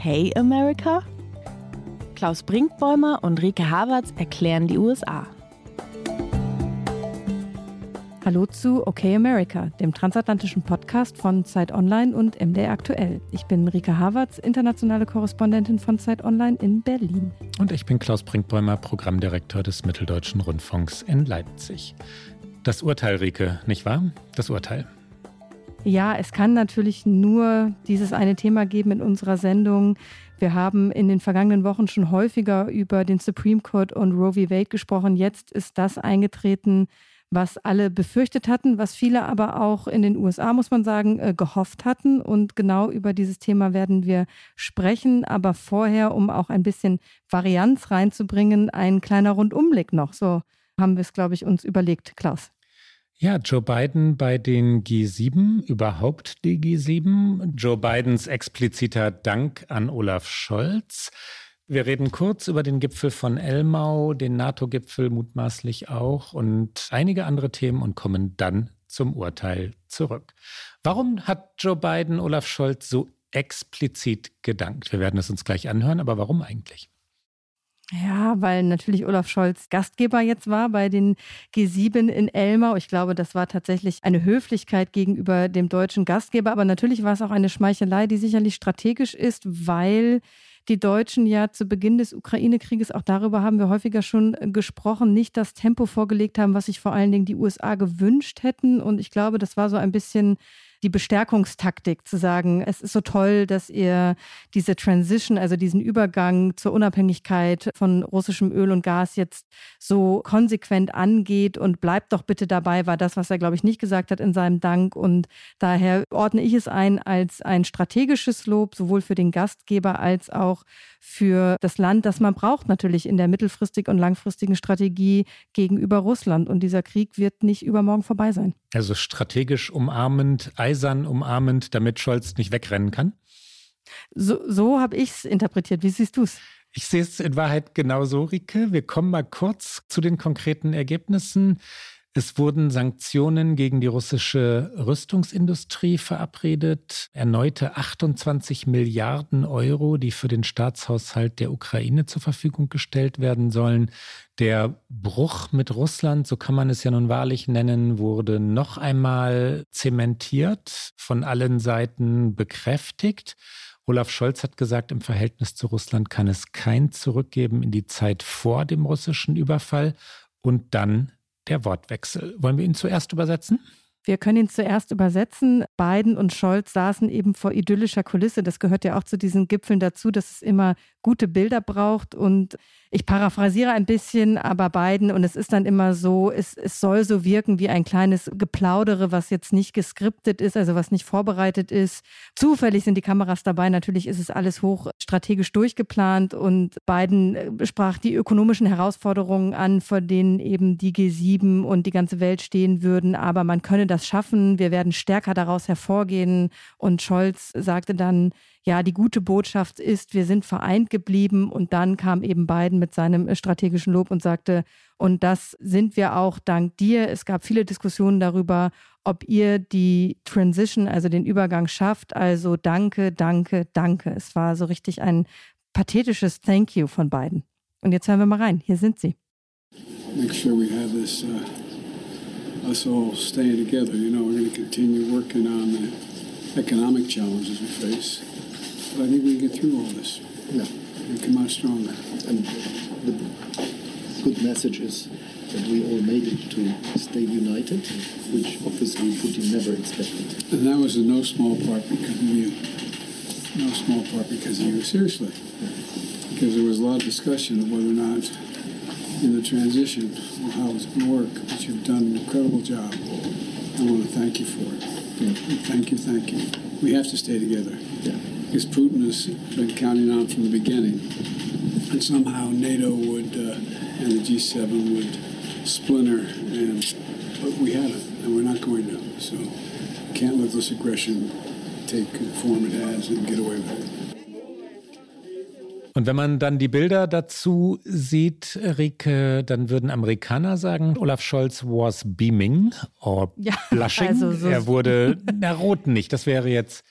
Okay America? Klaus Brinkbäumer und Rike Havertz erklären die USA. Hallo zu OK America, dem transatlantischen Podcast von Zeit Online und MDR Aktuell. Ich bin Rika Havertz, internationale Korrespondentin von Zeit Online in Berlin. Und ich bin Klaus Brinkbäumer, Programmdirektor des Mitteldeutschen Rundfunks in Leipzig. Das Urteil, Rike, nicht wahr? Das Urteil. Ja, es kann natürlich nur dieses eine Thema geben in unserer Sendung. Wir haben in den vergangenen Wochen schon häufiger über den Supreme Court und Roe v. Wade gesprochen. Jetzt ist das eingetreten, was alle befürchtet hatten, was viele aber auch in den USA, muss man sagen, äh, gehofft hatten. Und genau über dieses Thema werden wir sprechen. Aber vorher, um auch ein bisschen Varianz reinzubringen, ein kleiner Rundumblick noch. So haben wir es, glaube ich, uns überlegt, Klaus. Ja, Joe Biden bei den G7, überhaupt die G7. Joe Bidens expliziter Dank an Olaf Scholz. Wir reden kurz über den Gipfel von Elmau, den NATO-Gipfel mutmaßlich auch und einige andere Themen und kommen dann zum Urteil zurück. Warum hat Joe Biden Olaf Scholz so explizit gedankt? Wir werden es uns gleich anhören, aber warum eigentlich? Ja, weil natürlich Olaf Scholz Gastgeber jetzt war bei den G7 in Elmau. Ich glaube, das war tatsächlich eine Höflichkeit gegenüber dem deutschen Gastgeber. Aber natürlich war es auch eine Schmeichelei, die sicherlich strategisch ist, weil die Deutschen ja zu Beginn des Ukraine-Krieges, auch darüber haben wir häufiger schon gesprochen, nicht das Tempo vorgelegt haben, was sich vor allen Dingen die USA gewünscht hätten. Und ich glaube, das war so ein bisschen die Bestärkungstaktik zu sagen, es ist so toll, dass ihr diese Transition, also diesen Übergang zur Unabhängigkeit von russischem Öl und Gas jetzt so konsequent angeht und bleibt doch bitte dabei, war das, was er, glaube ich, nicht gesagt hat in seinem Dank. Und daher ordne ich es ein als ein strategisches Lob, sowohl für den Gastgeber als auch für das Land, das man braucht natürlich in der mittelfristigen und langfristigen Strategie gegenüber Russland. Und dieser Krieg wird nicht übermorgen vorbei sein. Also strategisch umarmend, eisern umarmend, damit Scholz nicht wegrennen kann? So, so habe ich es interpretiert. Wie siehst du es? Ich sehe es in Wahrheit genauso, Rike. Wir kommen mal kurz zu den konkreten Ergebnissen. Es wurden Sanktionen gegen die russische Rüstungsindustrie verabredet, erneute 28 Milliarden Euro, die für den Staatshaushalt der Ukraine zur Verfügung gestellt werden sollen. Der Bruch mit Russland, so kann man es ja nun wahrlich nennen, wurde noch einmal zementiert, von allen Seiten bekräftigt. Olaf Scholz hat gesagt, im Verhältnis zu Russland kann es kein Zurückgeben in die Zeit vor dem russischen Überfall und dann der Wortwechsel. Wollen wir ihn zuerst übersetzen? Wir können ihn zuerst übersetzen. Biden und Scholz saßen eben vor idyllischer Kulisse. Das gehört ja auch zu diesen Gipfeln dazu, dass es immer gute Bilder braucht. Und ich paraphrasiere ein bisschen, aber beiden, und es ist dann immer so, es, es soll so wirken wie ein kleines Geplaudere, was jetzt nicht geskriptet ist, also was nicht vorbereitet ist. Zufällig sind die Kameras dabei. Natürlich ist es alles hoch strategisch durchgeplant und Biden äh, sprach die ökonomischen Herausforderungen an, vor denen eben die G7 und die ganze Welt stehen würden. Aber man könne das schaffen. Wir werden stärker daraus hervorgehen. Und Scholz sagte dann, ja, die gute Botschaft ist, wir sind vereint geblieben. Und dann kam eben Biden mit seinem strategischen Lob und sagte, und das sind wir auch dank dir. Es gab viele Diskussionen darüber, ob ihr die Transition, also den Übergang schafft. Also danke, danke, danke. Es war so richtig ein pathetisches Thank you von beiden. Und jetzt hören wir mal rein. Hier sind sie. Make sure we have this, uh, us all staying together. You know, we're going to continue working on the economic challenges we face. But I think we can get through all this. Yeah. And come out stronger. And the good message is that we all made it to stay united, which obviously Putin never expected. And that was in no small part because of you. No small part because of you. Seriously. Because there was a lot of discussion of whether or not in the transition how it's going to work. But you've done an incredible job. I want to thank you for it. Yeah. Thank you, thank you. We have to stay together. Yeah because Putin has been counting on from the beginning. And somehow NATO would uh, and the G7 would splinter, and but we haven't, and we're not going to. So can't let this aggression take the form it has and get away with it. Und wenn man dann die Bilder dazu sieht, Rike, dann würden Amerikaner sagen, Olaf Scholz was beaming or ja, blushing. Also so er wurde, na, rot nicht. Das wäre jetzt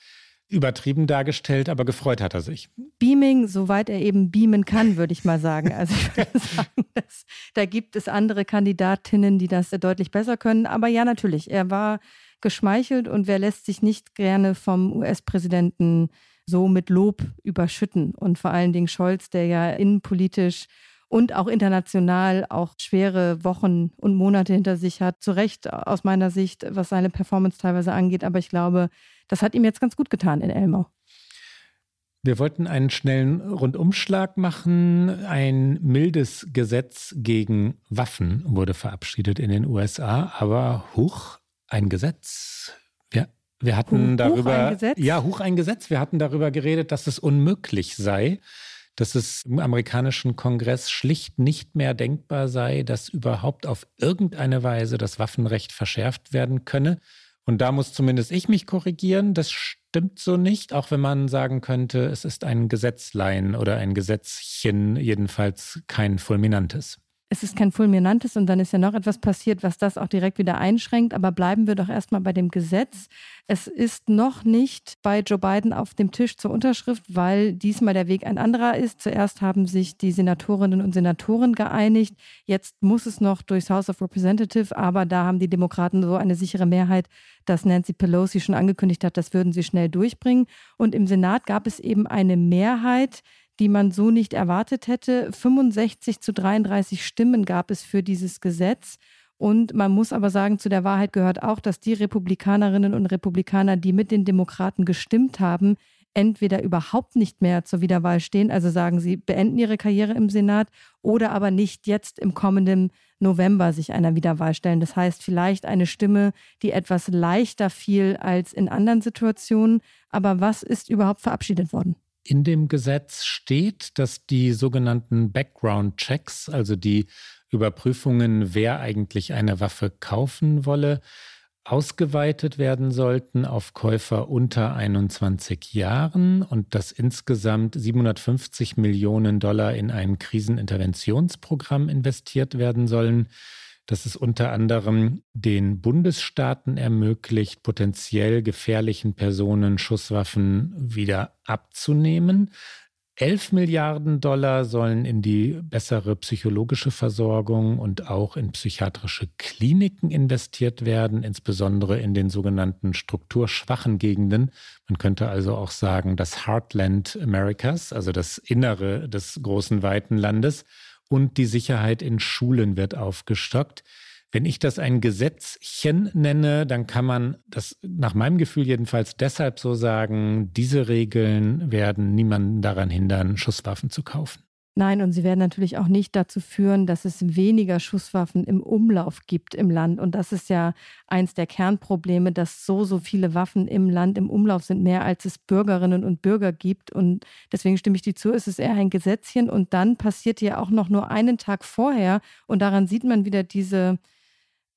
übertrieben dargestellt, aber gefreut hat er sich. Beaming, soweit er eben beamen kann, würde ich mal sagen. Also ich würde sagen, dass, da gibt es andere Kandidatinnen, die das deutlich besser können. Aber ja, natürlich, er war geschmeichelt und wer lässt sich nicht gerne vom US-Präsidenten so mit Lob überschütten. Und vor allen Dingen Scholz, der ja innenpolitisch und auch international auch schwere Wochen und Monate hinter sich hat. Zu Recht aus meiner Sicht, was seine Performance teilweise angeht. Aber ich glaube, das hat ihm jetzt ganz gut getan in Elmau. Wir wollten einen schnellen Rundumschlag machen. Ein mildes Gesetz gegen Waffen wurde verabschiedet in den USA, aber hoch ein Gesetz. Wir, hatten Huch, darüber. Huch ein Gesetz? Ja, hoch ein Gesetz. Wir hatten darüber geredet, dass es unmöglich sei, dass es im amerikanischen Kongress schlicht nicht mehr denkbar sei, dass überhaupt auf irgendeine Weise das Waffenrecht verschärft werden könne. Und da muss zumindest ich mich korrigieren. Das stimmt so nicht, auch wenn man sagen könnte, es ist ein Gesetzlein oder ein Gesetzchen, jedenfalls kein fulminantes es ist kein fulminantes und dann ist ja noch etwas passiert, was das auch direkt wieder einschränkt. Aber bleiben wir doch erstmal bei dem Gesetz. Es ist noch nicht bei Joe Biden auf dem Tisch zur Unterschrift, weil diesmal der Weg ein anderer ist. Zuerst haben sich die Senatorinnen und Senatoren geeinigt. Jetzt muss es noch durchs House of Representatives, aber da haben die Demokraten so eine sichere Mehrheit, dass Nancy Pelosi schon angekündigt hat, das würden sie schnell durchbringen. Und im Senat gab es eben eine Mehrheit, die man so nicht erwartet hätte. 65 zu 33 Stimmen gab es für dieses Gesetz. Und man muss aber sagen, zu der Wahrheit gehört auch, dass die Republikanerinnen und Republikaner, die mit den Demokraten gestimmt haben, entweder überhaupt nicht mehr zur Wiederwahl stehen, also sagen sie, beenden ihre Karriere im Senat, oder aber nicht jetzt im kommenden November sich einer Wiederwahl stellen. Das heißt, vielleicht eine Stimme, die etwas leichter fiel als in anderen Situationen. Aber was ist überhaupt verabschiedet worden? In dem Gesetz steht, dass die sogenannten Background-Checks, also die Überprüfungen, wer eigentlich eine Waffe kaufen wolle, ausgeweitet werden sollten auf Käufer unter 21 Jahren und dass insgesamt 750 Millionen Dollar in ein Kriseninterventionsprogramm investiert werden sollen dass es unter anderem den Bundesstaaten ermöglicht, potenziell gefährlichen Personen Schusswaffen wieder abzunehmen. 11 Milliarden Dollar sollen in die bessere psychologische Versorgung und auch in psychiatrische Kliniken investiert werden, insbesondere in den sogenannten strukturschwachen Gegenden. Man könnte also auch sagen, das Heartland Americas, also das Innere des großen weiten Landes und die Sicherheit in Schulen wird aufgestockt. Wenn ich das ein Gesetzchen nenne, dann kann man das nach meinem Gefühl jedenfalls deshalb so sagen, diese Regeln werden niemanden daran hindern, Schusswaffen zu kaufen. Nein, und sie werden natürlich auch nicht dazu führen, dass es weniger Schusswaffen im Umlauf gibt im Land. Und das ist ja eins der Kernprobleme, dass so, so viele Waffen im Land im Umlauf sind, mehr als es Bürgerinnen und Bürger gibt. Und deswegen stimme ich dir zu, es ist eher ein Gesetzchen. Und dann passiert ja auch noch nur einen Tag vorher. Und daran sieht man wieder diese,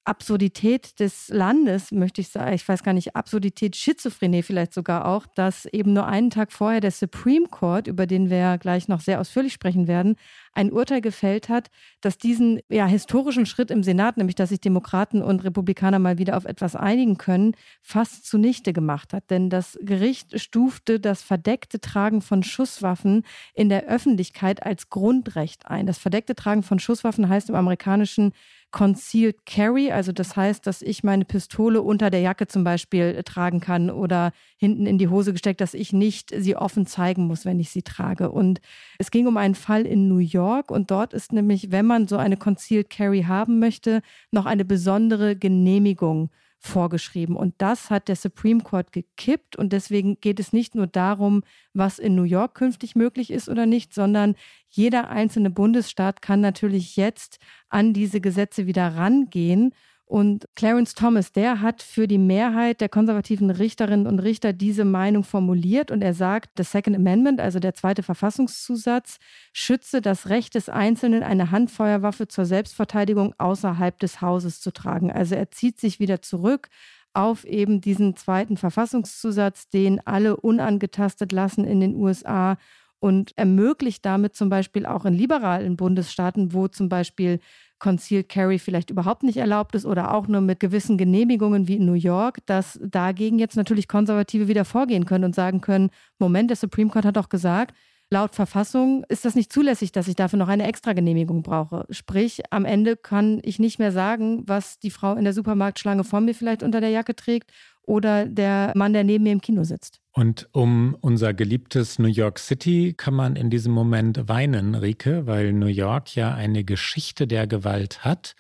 Absurdität des Landes, möchte ich sagen, ich weiß gar nicht, Absurdität, Schizophrenie vielleicht sogar auch, dass eben nur einen Tag vorher der Supreme Court, über den wir gleich noch sehr ausführlich sprechen werden, ein Urteil gefällt hat, das diesen ja, historischen Schritt im Senat, nämlich dass sich Demokraten und Republikaner mal wieder auf etwas einigen können, fast zunichte gemacht hat. Denn das Gericht stufte das verdeckte Tragen von Schusswaffen in der Öffentlichkeit als Grundrecht ein. Das verdeckte Tragen von Schusswaffen heißt im amerikanischen Concealed Carry, also das heißt, dass ich meine Pistole unter der Jacke zum Beispiel äh, tragen kann oder hinten in die Hose gesteckt, dass ich nicht sie offen zeigen muss, wenn ich sie trage. Und es ging um einen Fall in New York und dort ist nämlich, wenn man so eine Concealed Carry haben möchte, noch eine besondere Genehmigung vorgeschrieben. Und das hat der Supreme Court gekippt. Und deswegen geht es nicht nur darum, was in New York künftig möglich ist oder nicht, sondern jeder einzelne Bundesstaat kann natürlich jetzt an diese Gesetze wieder rangehen und Clarence Thomas, der hat für die Mehrheit der konservativen Richterinnen und Richter diese Meinung formuliert und er sagt, das Second Amendment, also der zweite Verfassungszusatz, schütze das Recht des Einzelnen, eine Handfeuerwaffe zur Selbstverteidigung außerhalb des Hauses zu tragen. Also er zieht sich wieder zurück auf eben diesen zweiten Verfassungszusatz, den alle unangetastet lassen in den USA und ermöglicht damit zum Beispiel auch in liberalen Bundesstaaten, wo zum Beispiel Concealed Carry vielleicht überhaupt nicht erlaubt ist oder auch nur mit gewissen Genehmigungen wie in New York, dass dagegen jetzt natürlich Konservative wieder vorgehen können und sagen können, Moment, der Supreme Court hat doch gesagt, laut Verfassung ist das nicht zulässig, dass ich dafür noch eine Extragenehmigung brauche. Sprich, am Ende kann ich nicht mehr sagen, was die Frau in der Supermarktschlange vor mir vielleicht unter der Jacke trägt oder der Mann, der neben mir im Kino sitzt. Und um unser geliebtes New York City kann man in diesem Moment weinen, Rike, weil New York ja eine Geschichte der Gewalt hat,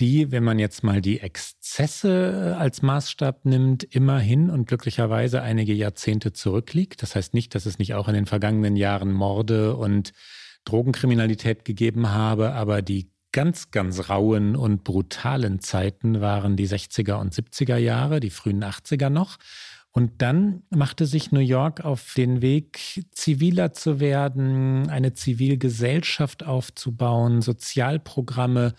die, wenn man jetzt mal die Exzesse äh, als Maßstab nimmt, immerhin und glücklicherweise einige Jahrzehnte zurückliegt. Das heißt nicht, dass es nicht auch in den vergangenen Jahren Morde und Drogenkriminalität gegeben habe, aber die ganz, ganz rauen und brutalen Zeiten waren die 60er und 70er Jahre, die frühen 80er noch. Und dann machte sich New York auf den Weg, ziviler zu werden, eine Zivilgesellschaft aufzubauen, Sozialprogramme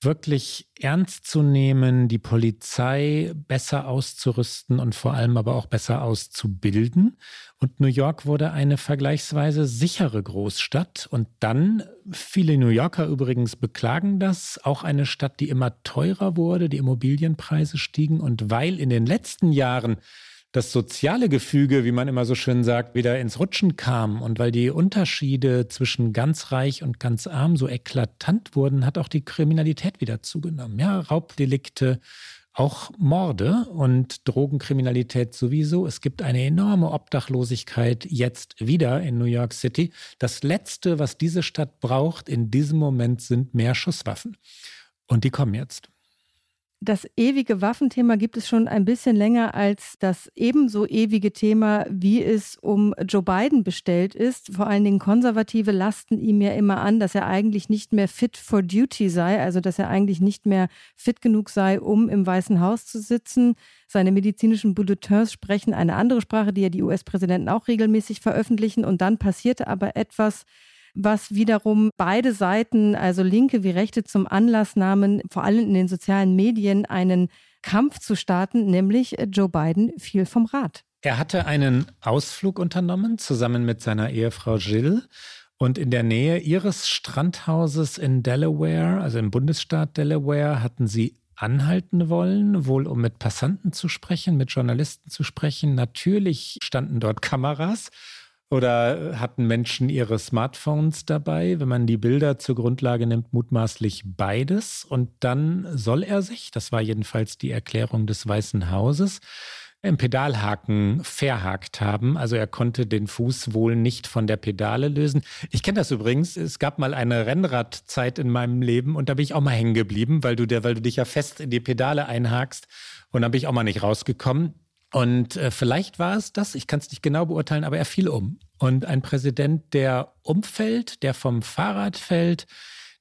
wirklich ernst zu nehmen, die Polizei besser auszurüsten und vor allem aber auch besser auszubilden. Und New York wurde eine vergleichsweise sichere Großstadt. Und dann, viele New Yorker übrigens beklagen das, auch eine Stadt, die immer teurer wurde, die Immobilienpreise stiegen. Und weil in den letzten Jahren das soziale Gefüge, wie man immer so schön sagt, wieder ins Rutschen kam und weil die Unterschiede zwischen ganz reich und ganz arm so eklatant wurden, hat auch die Kriminalität wieder zugenommen. Ja, Raubdelikte, auch Morde und Drogenkriminalität sowieso. Es gibt eine enorme Obdachlosigkeit jetzt wieder in New York City. Das Letzte, was diese Stadt braucht in diesem Moment, sind mehr Schusswaffen. Und die kommen jetzt das ewige Waffenthema gibt es schon ein bisschen länger als das ebenso ewige Thema, wie es um Joe Biden bestellt ist. Vor allen Dingen Konservative lasten ihm ja immer an, dass er eigentlich nicht mehr fit for duty sei, also dass er eigentlich nicht mehr fit genug sei, um im Weißen Haus zu sitzen. Seine medizinischen Bulletins sprechen eine andere Sprache, die ja die US-Präsidenten auch regelmäßig veröffentlichen. Und dann passierte aber etwas, was wiederum beide Seiten, also Linke wie Rechte, zum Anlass nahmen, vor allem in den sozialen Medien einen Kampf zu starten, nämlich Joe Biden fiel vom Rad. Er hatte einen Ausflug unternommen, zusammen mit seiner Ehefrau Jill. Und in der Nähe ihres Strandhauses in Delaware, also im Bundesstaat Delaware, hatten sie anhalten wollen, wohl um mit Passanten zu sprechen, mit Journalisten zu sprechen. Natürlich standen dort Kameras oder hatten Menschen ihre Smartphones dabei? Wenn man die Bilder zur Grundlage nimmt, mutmaßlich beides. Und dann soll er sich, das war jedenfalls die Erklärung des Weißen Hauses, im Pedalhaken verhakt haben. Also er konnte den Fuß wohl nicht von der Pedale lösen. Ich kenne das übrigens. Es gab mal eine Rennradzeit in meinem Leben und da bin ich auch mal hängen geblieben, weil du, der, weil du dich ja fest in die Pedale einhakst. Und da bin ich auch mal nicht rausgekommen. Und äh, vielleicht war es das, ich kann es nicht genau beurteilen, aber er fiel um. Und ein Präsident, der umfällt, der vom Fahrrad fällt,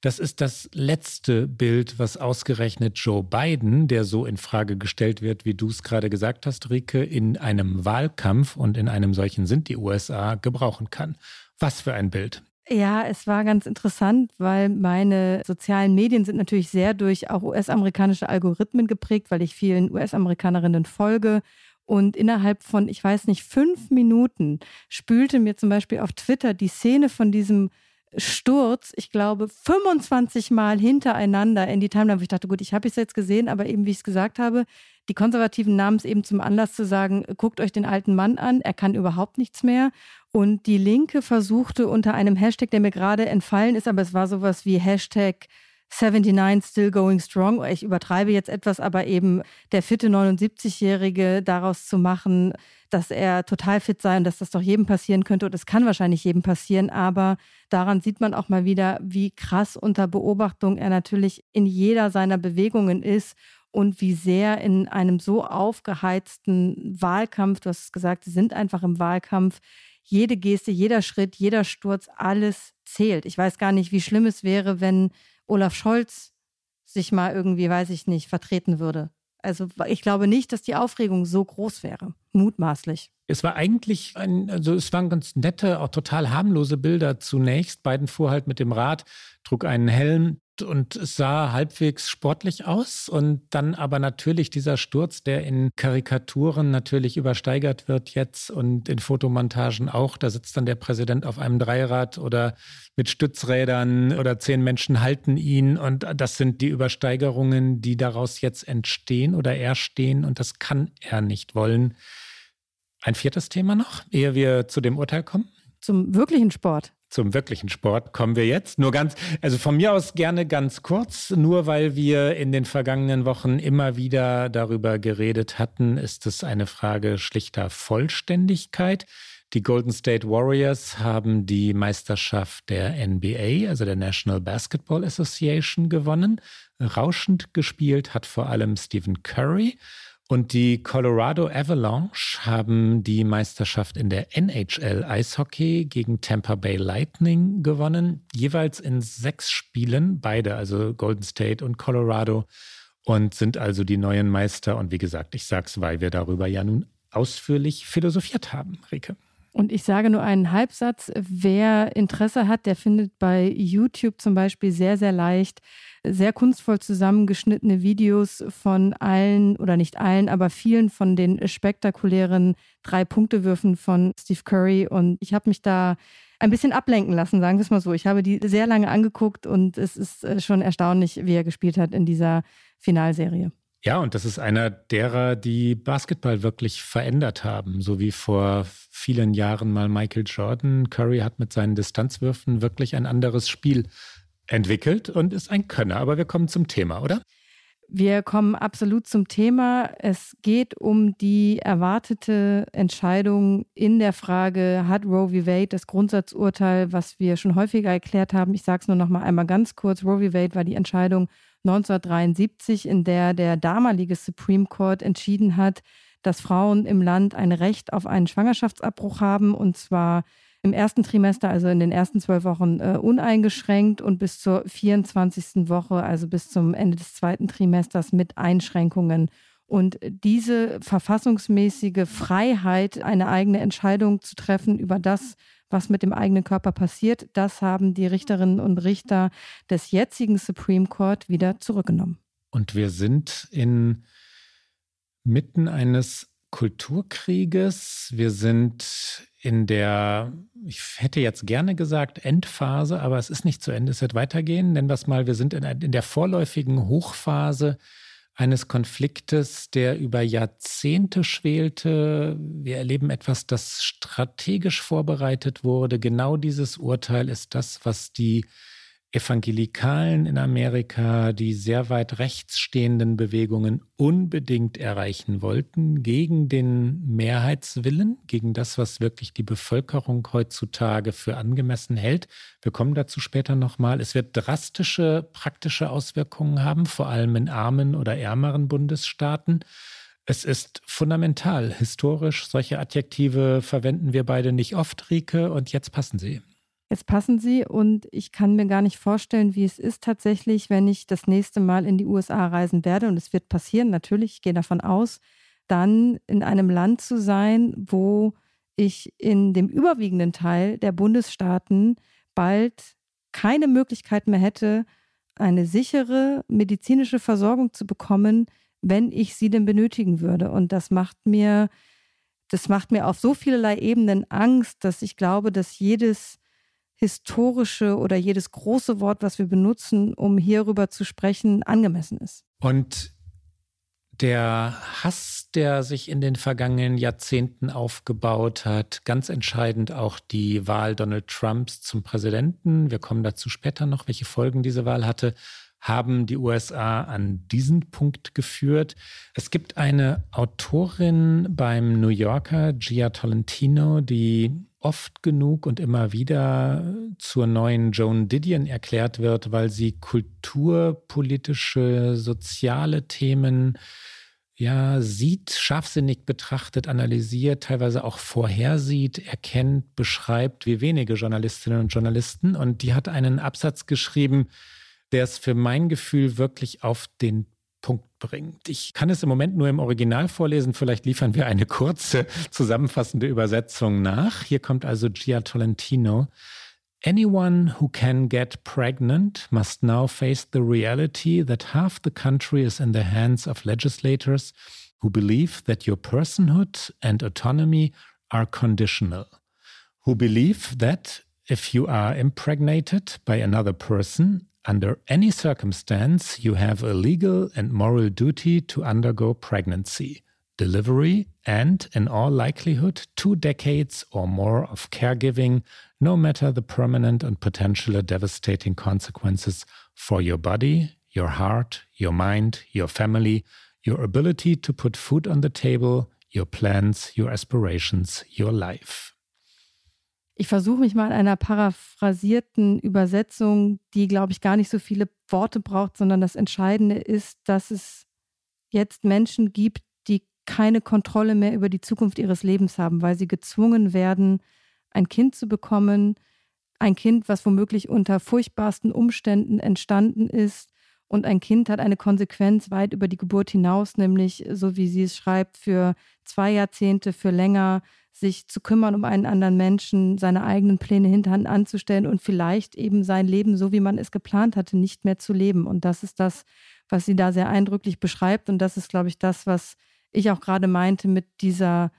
das ist das letzte Bild, was ausgerechnet Joe Biden, der so in Frage gestellt wird, wie du es gerade gesagt hast, Rike, in einem Wahlkampf und in einem solchen sind die USA gebrauchen kann. Was für ein Bild. Ja, es war ganz interessant, weil meine sozialen Medien sind natürlich sehr durch auch US-amerikanische Algorithmen geprägt, weil ich vielen US-Amerikanerinnen folge und innerhalb von, ich weiß nicht, fünf Minuten spülte mir zum Beispiel auf Twitter die Szene von diesem Sturz, ich glaube, 25 Mal hintereinander in die Timeline, wo ich dachte, gut, ich habe es jetzt gesehen, aber eben, wie ich es gesagt habe, die Konservativen nahmen es eben zum Anlass zu sagen, guckt euch den alten Mann an, er kann überhaupt nichts mehr. Und die Linke versuchte unter einem Hashtag, der mir gerade entfallen ist, aber es war sowas wie Hashtag 79 still going strong. Ich übertreibe jetzt etwas, aber eben der fitte 79-Jährige daraus zu machen, dass er total fit sei und dass das doch jedem passieren könnte. Und es kann wahrscheinlich jedem passieren, aber daran sieht man auch mal wieder, wie krass unter Beobachtung er natürlich in jeder seiner Bewegungen ist und wie sehr in einem so aufgeheizten Wahlkampf, du hast es gesagt, sie sind einfach im Wahlkampf, jede Geste, jeder Schritt, jeder Sturz, alles zählt. Ich weiß gar nicht, wie schlimm es wäre, wenn Olaf Scholz sich mal irgendwie, weiß ich nicht, vertreten würde. Also ich glaube nicht, dass die Aufregung so groß wäre, mutmaßlich. Es war eigentlich ein, also es waren ganz nette, auch total harmlose Bilder zunächst. Biden fuhr halt mit dem Rad, trug einen Helm, und es sah halbwegs sportlich aus. Und dann aber natürlich dieser Sturz, der in Karikaturen natürlich übersteigert wird jetzt und in Fotomontagen auch. Da sitzt dann der Präsident auf einem Dreirad oder mit Stützrädern oder zehn Menschen halten ihn. Und das sind die Übersteigerungen, die daraus jetzt entstehen oder erstehen. Und das kann er nicht wollen. Ein viertes Thema noch, ehe wir zu dem Urteil kommen? Zum wirklichen Sport zum wirklichen Sport kommen wir jetzt. Nur ganz, also von mir aus gerne ganz kurz, nur weil wir in den vergangenen Wochen immer wieder darüber geredet hatten, ist es eine Frage schlichter Vollständigkeit. Die Golden State Warriors haben die Meisterschaft der NBA, also der National Basketball Association, gewonnen. Rauschend gespielt hat vor allem Stephen Curry. Und die Colorado Avalanche haben die Meisterschaft in der NHL Eishockey gegen Tampa Bay Lightning gewonnen, jeweils in sechs Spielen, beide, also Golden State und Colorado, und sind also die neuen Meister. Und wie gesagt, ich sage es, weil wir darüber ja nun ausführlich philosophiert haben, Rike. Und ich sage nur einen Halbsatz. Wer Interesse hat, der findet bei YouTube zum Beispiel sehr, sehr leicht sehr kunstvoll zusammengeschnittene Videos von allen oder nicht allen, aber vielen von den spektakulären Drei-Punkte-Würfen von Steve Curry. Und ich habe mich da ein bisschen ablenken lassen, sagen wir es mal so. Ich habe die sehr lange angeguckt und es ist äh, schon erstaunlich, wie er gespielt hat in dieser Finalserie. Ja, und das ist einer derer, die Basketball wirklich verändert haben, so wie vor vielen Jahren mal Michael Jordan. Curry hat mit seinen Distanzwürfen wirklich ein anderes Spiel entwickelt und ist ein Könner. Aber wir kommen zum Thema, oder? Wir kommen absolut zum Thema. Es geht um die erwartete Entscheidung in der Frage, hat Roe v. Wade das Grundsatzurteil, was wir schon häufiger erklärt haben. Ich sage es nur noch mal einmal ganz kurz. Roe v. Wade war die Entscheidung 1973, in der der damalige Supreme Court entschieden hat, dass Frauen im Land ein Recht auf einen Schwangerschaftsabbruch haben und zwar im ersten Trimester, also in den ersten zwölf Wochen, äh, uneingeschränkt und bis zur 24. Woche, also bis zum Ende des zweiten Trimesters mit Einschränkungen. Und diese verfassungsmäßige Freiheit, eine eigene Entscheidung zu treffen über das, was mit dem eigenen Körper passiert, das haben die Richterinnen und Richter des jetzigen Supreme Court wieder zurückgenommen. Und wir sind in mitten eines Kulturkrieges. Wir sind in der, ich hätte jetzt gerne gesagt, Endphase, aber es ist nicht zu Ende, es wird weitergehen. Nennen wir es mal, wir sind in, in der vorläufigen Hochphase eines Konfliktes, der über Jahrzehnte schwelte. Wir erleben etwas, das strategisch vorbereitet wurde. Genau dieses Urteil ist das, was die Evangelikalen in Amerika, die sehr weit rechts stehenden Bewegungen unbedingt erreichen wollten, gegen den Mehrheitswillen, gegen das, was wirklich die Bevölkerung heutzutage für angemessen hält. Wir kommen dazu später nochmal. Es wird drastische praktische Auswirkungen haben, vor allem in armen oder ärmeren Bundesstaaten. Es ist fundamental, historisch. Solche Adjektive verwenden wir beide nicht oft, Rike, und jetzt passen sie. Jetzt passen Sie und ich kann mir gar nicht vorstellen, wie es ist tatsächlich, wenn ich das nächste Mal in die USA reisen werde und es wird passieren, natürlich, ich gehe davon aus, dann in einem Land zu sein, wo ich in dem überwiegenden Teil der Bundesstaaten bald keine Möglichkeit mehr hätte, eine sichere medizinische Versorgung zu bekommen, wenn ich sie denn benötigen würde. Und das macht mir, das macht mir auf so vielerlei Ebenen Angst, dass ich glaube, dass jedes historische oder jedes große Wort, was wir benutzen, um hierüber zu sprechen, angemessen ist. Und der Hass, der sich in den vergangenen Jahrzehnten aufgebaut hat, ganz entscheidend auch die Wahl Donald Trumps zum Präsidenten, wir kommen dazu später noch, welche Folgen diese Wahl hatte, haben die USA an diesen Punkt geführt. Es gibt eine Autorin beim New Yorker, Gia Tolentino, die oft genug und immer wieder zur neuen Joan Didion erklärt wird, weil sie kulturpolitische, soziale Themen ja sieht, scharfsinnig betrachtet, analysiert, teilweise auch vorhersieht, erkennt, beschreibt, wie wenige Journalistinnen und Journalisten. Und die hat einen Absatz geschrieben, der es für mein Gefühl wirklich auf den bringt. Ich kann es im Moment nur im Original vorlesen. Vielleicht liefern wir eine kurze, zusammenfassende Übersetzung nach. Hier kommt also Gia Tolentino. Anyone who can get pregnant must now face the reality that half the country is in the hands of legislators who believe that your personhood and autonomy are conditional, who believe that if you are impregnated by another person, under any circumstance, you have a legal and moral duty to undergo pregnancy, delivery, and, in all likelihood, two decades or more of caregiving, no matter the permanent and potentially devastating consequences for your body, your heart, your mind, your family, your ability to put food on the table, your plans, your aspirations, your life. Ich versuche mich mal in einer paraphrasierten Übersetzung, die, glaube ich, gar nicht so viele Worte braucht, sondern das Entscheidende ist, dass es jetzt Menschen gibt, die keine Kontrolle mehr über die Zukunft ihres Lebens haben, weil sie gezwungen werden, ein Kind zu bekommen, ein Kind, was womöglich unter furchtbarsten Umständen entstanden ist. Und ein Kind hat eine Konsequenz weit über die Geburt hinaus, nämlich, so wie sie es schreibt, für zwei Jahrzehnte, für länger sich zu kümmern um einen anderen Menschen, seine eigenen Pläne hinterhand anzustellen und vielleicht eben sein Leben, so wie man es geplant hatte, nicht mehr zu leben. Und das ist das, was sie da sehr eindrücklich beschreibt. Und das ist, glaube ich, das, was ich auch gerade meinte mit dieser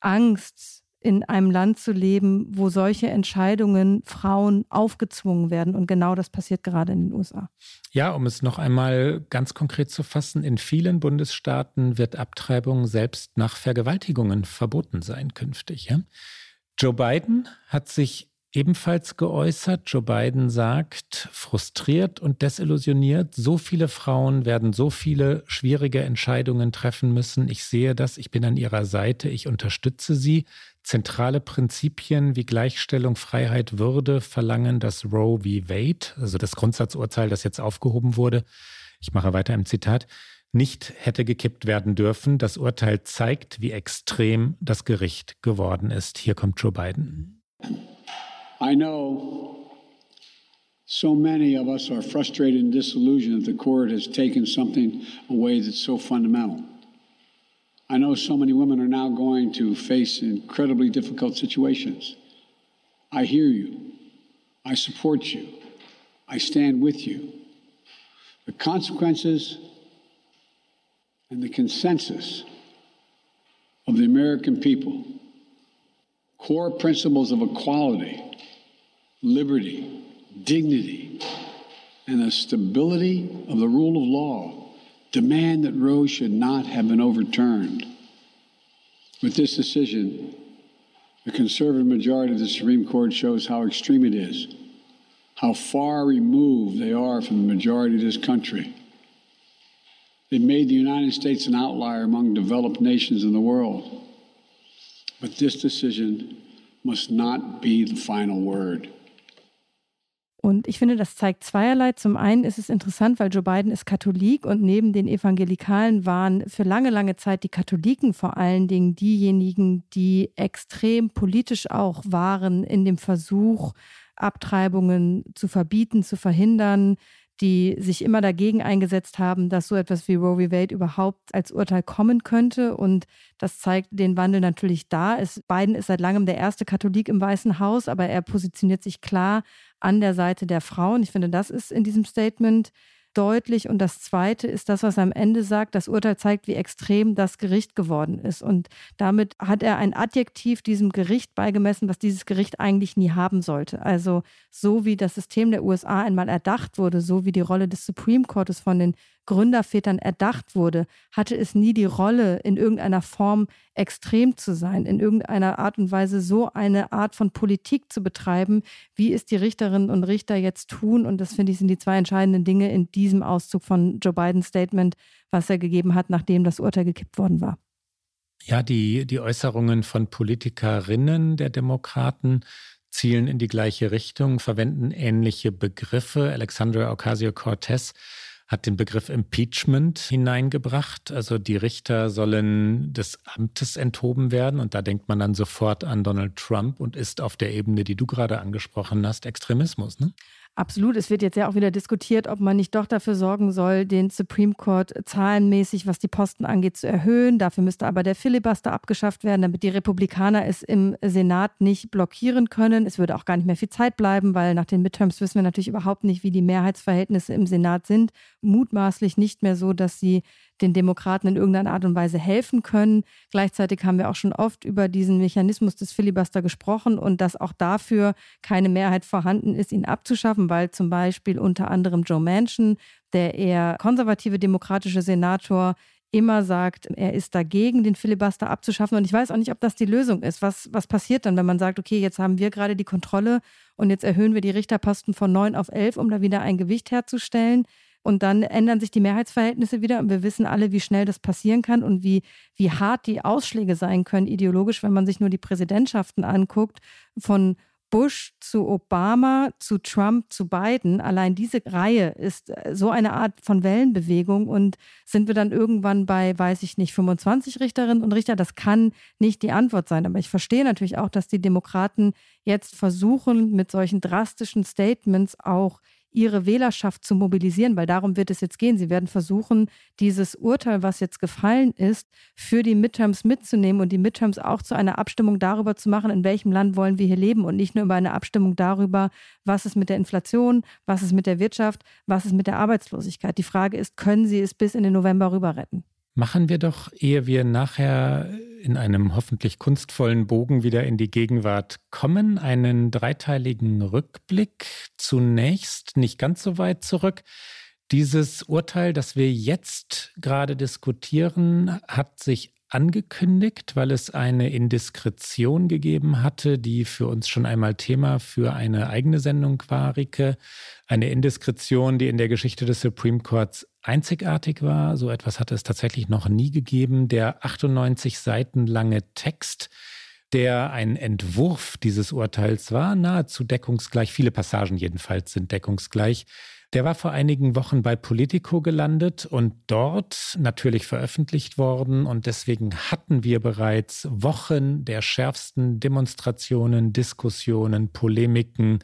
Angst, in einem Land zu leben, wo solche Entscheidungen Frauen aufgezwungen werden. Und genau das passiert gerade in den USA. Ja, um es noch einmal ganz konkret zu fassen, in vielen Bundesstaaten wird Abtreibung selbst nach Vergewaltigungen verboten sein künftig. Ja? Joe Biden hat sich ebenfalls geäußert. Joe Biden sagt, frustriert und desillusioniert, so viele Frauen werden so viele schwierige Entscheidungen treffen müssen. Ich sehe das, ich bin an ihrer Seite, ich unterstütze sie. Zentrale Prinzipien wie Gleichstellung, Freiheit, Würde verlangen, dass Roe v. Wade, also das Grundsatzurteil, das jetzt aufgehoben wurde, ich mache weiter im Zitat, nicht hätte gekippt werden dürfen. Das Urteil zeigt, wie extrem das Gericht geworden ist. Hier kommt Joe Biden. I know so many of us are frustrated and disillusioned that the court has taken something away that's so fundamental. I know so many women are now going to face incredibly difficult situations. I hear you. I support you. I stand with you. The consequences and the consensus of the American people, core principles of equality, liberty, dignity, and the stability of the rule of law demand that Roe should not have been overturned. With this decision, the conservative majority of the Supreme Court shows how extreme it is, how far removed they are from the majority of this country. They made the United States an outlier among developed nations in the world. But this decision must not be the final word. Und ich finde, das zeigt zweierlei. Zum einen ist es interessant, weil Joe Biden ist Katholik und neben den Evangelikalen waren für lange, lange Zeit die Katholiken vor allen Dingen diejenigen, die extrem politisch auch waren in dem Versuch, Abtreibungen zu verbieten, zu verhindern, die sich immer dagegen eingesetzt haben, dass so etwas wie Roe v. Wade überhaupt als Urteil kommen könnte. Und das zeigt den Wandel natürlich da. Es, Biden ist seit langem der erste Katholik im Weißen Haus, aber er positioniert sich klar an der Seite der Frauen. Ich finde, das ist in diesem Statement deutlich. Und das Zweite ist das, was er am Ende sagt. Das Urteil zeigt, wie extrem das Gericht geworden ist. Und damit hat er ein Adjektiv diesem Gericht beigemessen, was dieses Gericht eigentlich nie haben sollte. Also so wie das System der USA einmal erdacht wurde, so wie die Rolle des Supreme Courtes von den Gründervätern erdacht wurde, hatte es nie die Rolle, in irgendeiner Form extrem zu sein, in irgendeiner Art und Weise so eine Art von Politik zu betreiben, wie es die Richterinnen und Richter jetzt tun. Und das finde ich sind die zwei entscheidenden Dinge in diesem Auszug von Joe Bidens Statement, was er gegeben hat, nachdem das Urteil gekippt worden war. Ja, die, die Äußerungen von Politikerinnen der Demokraten zielen in die gleiche Richtung, verwenden ähnliche Begriffe. Alexandria Ocasio-Cortez hat den Begriff Impeachment hineingebracht. Also die Richter sollen des Amtes enthoben werden. Und da denkt man dann sofort an Donald Trump und ist auf der Ebene, die du gerade angesprochen hast, Extremismus. Ne? Absolut. Es wird jetzt ja auch wieder diskutiert, ob man nicht doch dafür sorgen soll, den Supreme Court zahlenmäßig, was die Posten angeht, zu erhöhen. Dafür müsste aber der Filibuster abgeschafft werden, damit die Republikaner es im Senat nicht blockieren können. Es würde auch gar nicht mehr viel Zeit bleiben, weil nach den Midterms wissen wir natürlich überhaupt nicht, wie die Mehrheitsverhältnisse im Senat sind. Mutmaßlich nicht mehr so, dass sie den Demokraten in irgendeiner Art und Weise helfen können. Gleichzeitig haben wir auch schon oft über diesen Mechanismus des Filibuster gesprochen und dass auch dafür keine Mehrheit vorhanden ist, ihn abzuschaffen, weil zum Beispiel unter anderem Joe Manchin, der eher konservative demokratische Senator, immer sagt, er ist dagegen, den Filibuster abzuschaffen. Und ich weiß auch nicht, ob das die Lösung ist. Was, was passiert dann, wenn man sagt, okay, jetzt haben wir gerade die Kontrolle und jetzt erhöhen wir die Richterposten von neun auf elf, um da wieder ein Gewicht herzustellen? Und dann ändern sich die Mehrheitsverhältnisse wieder und wir wissen alle, wie schnell das passieren kann und wie, wie hart die Ausschläge sein können ideologisch, wenn man sich nur die Präsidentschaften anguckt von Bush zu Obama zu Trump zu Biden. Allein diese Reihe ist äh, so eine Art von Wellenbewegung und sind wir dann irgendwann bei, weiß ich nicht, 25 Richterinnen und Richter? Das kann nicht die Antwort sein. Aber ich verstehe natürlich auch, dass die Demokraten jetzt versuchen, mit solchen drastischen Statements auch ihre Wählerschaft zu mobilisieren, weil darum wird es jetzt gehen. Sie werden versuchen, dieses Urteil, was jetzt gefallen ist, für die Midterms mitzunehmen und die Midterms auch zu einer Abstimmung darüber zu machen, in welchem Land wollen wir hier leben und nicht nur über eine Abstimmung darüber, was ist mit der Inflation, was ist mit der Wirtschaft, was ist mit der Arbeitslosigkeit. Die Frage ist, können Sie es bis in den November rüber retten? Machen wir doch, ehe wir nachher in einem hoffentlich kunstvollen Bogen wieder in die Gegenwart kommen, einen dreiteiligen Rückblick. Zunächst nicht ganz so weit zurück. Dieses Urteil, das wir jetzt gerade diskutieren, hat sich angekündigt, weil es eine Indiskretion gegeben hatte, die für uns schon einmal Thema für eine eigene Sendung war, Rike. Eine Indiskretion, die in der Geschichte des Supreme Courts einzigartig war. So etwas hatte es tatsächlich noch nie gegeben. Der 98 Seiten lange Text, der ein Entwurf dieses Urteils war, nahezu deckungsgleich. Viele Passagen jedenfalls sind deckungsgleich der war vor einigen Wochen bei Politico gelandet und dort natürlich veröffentlicht worden. Und deswegen hatten wir bereits Wochen der schärfsten Demonstrationen, Diskussionen, Polemiken.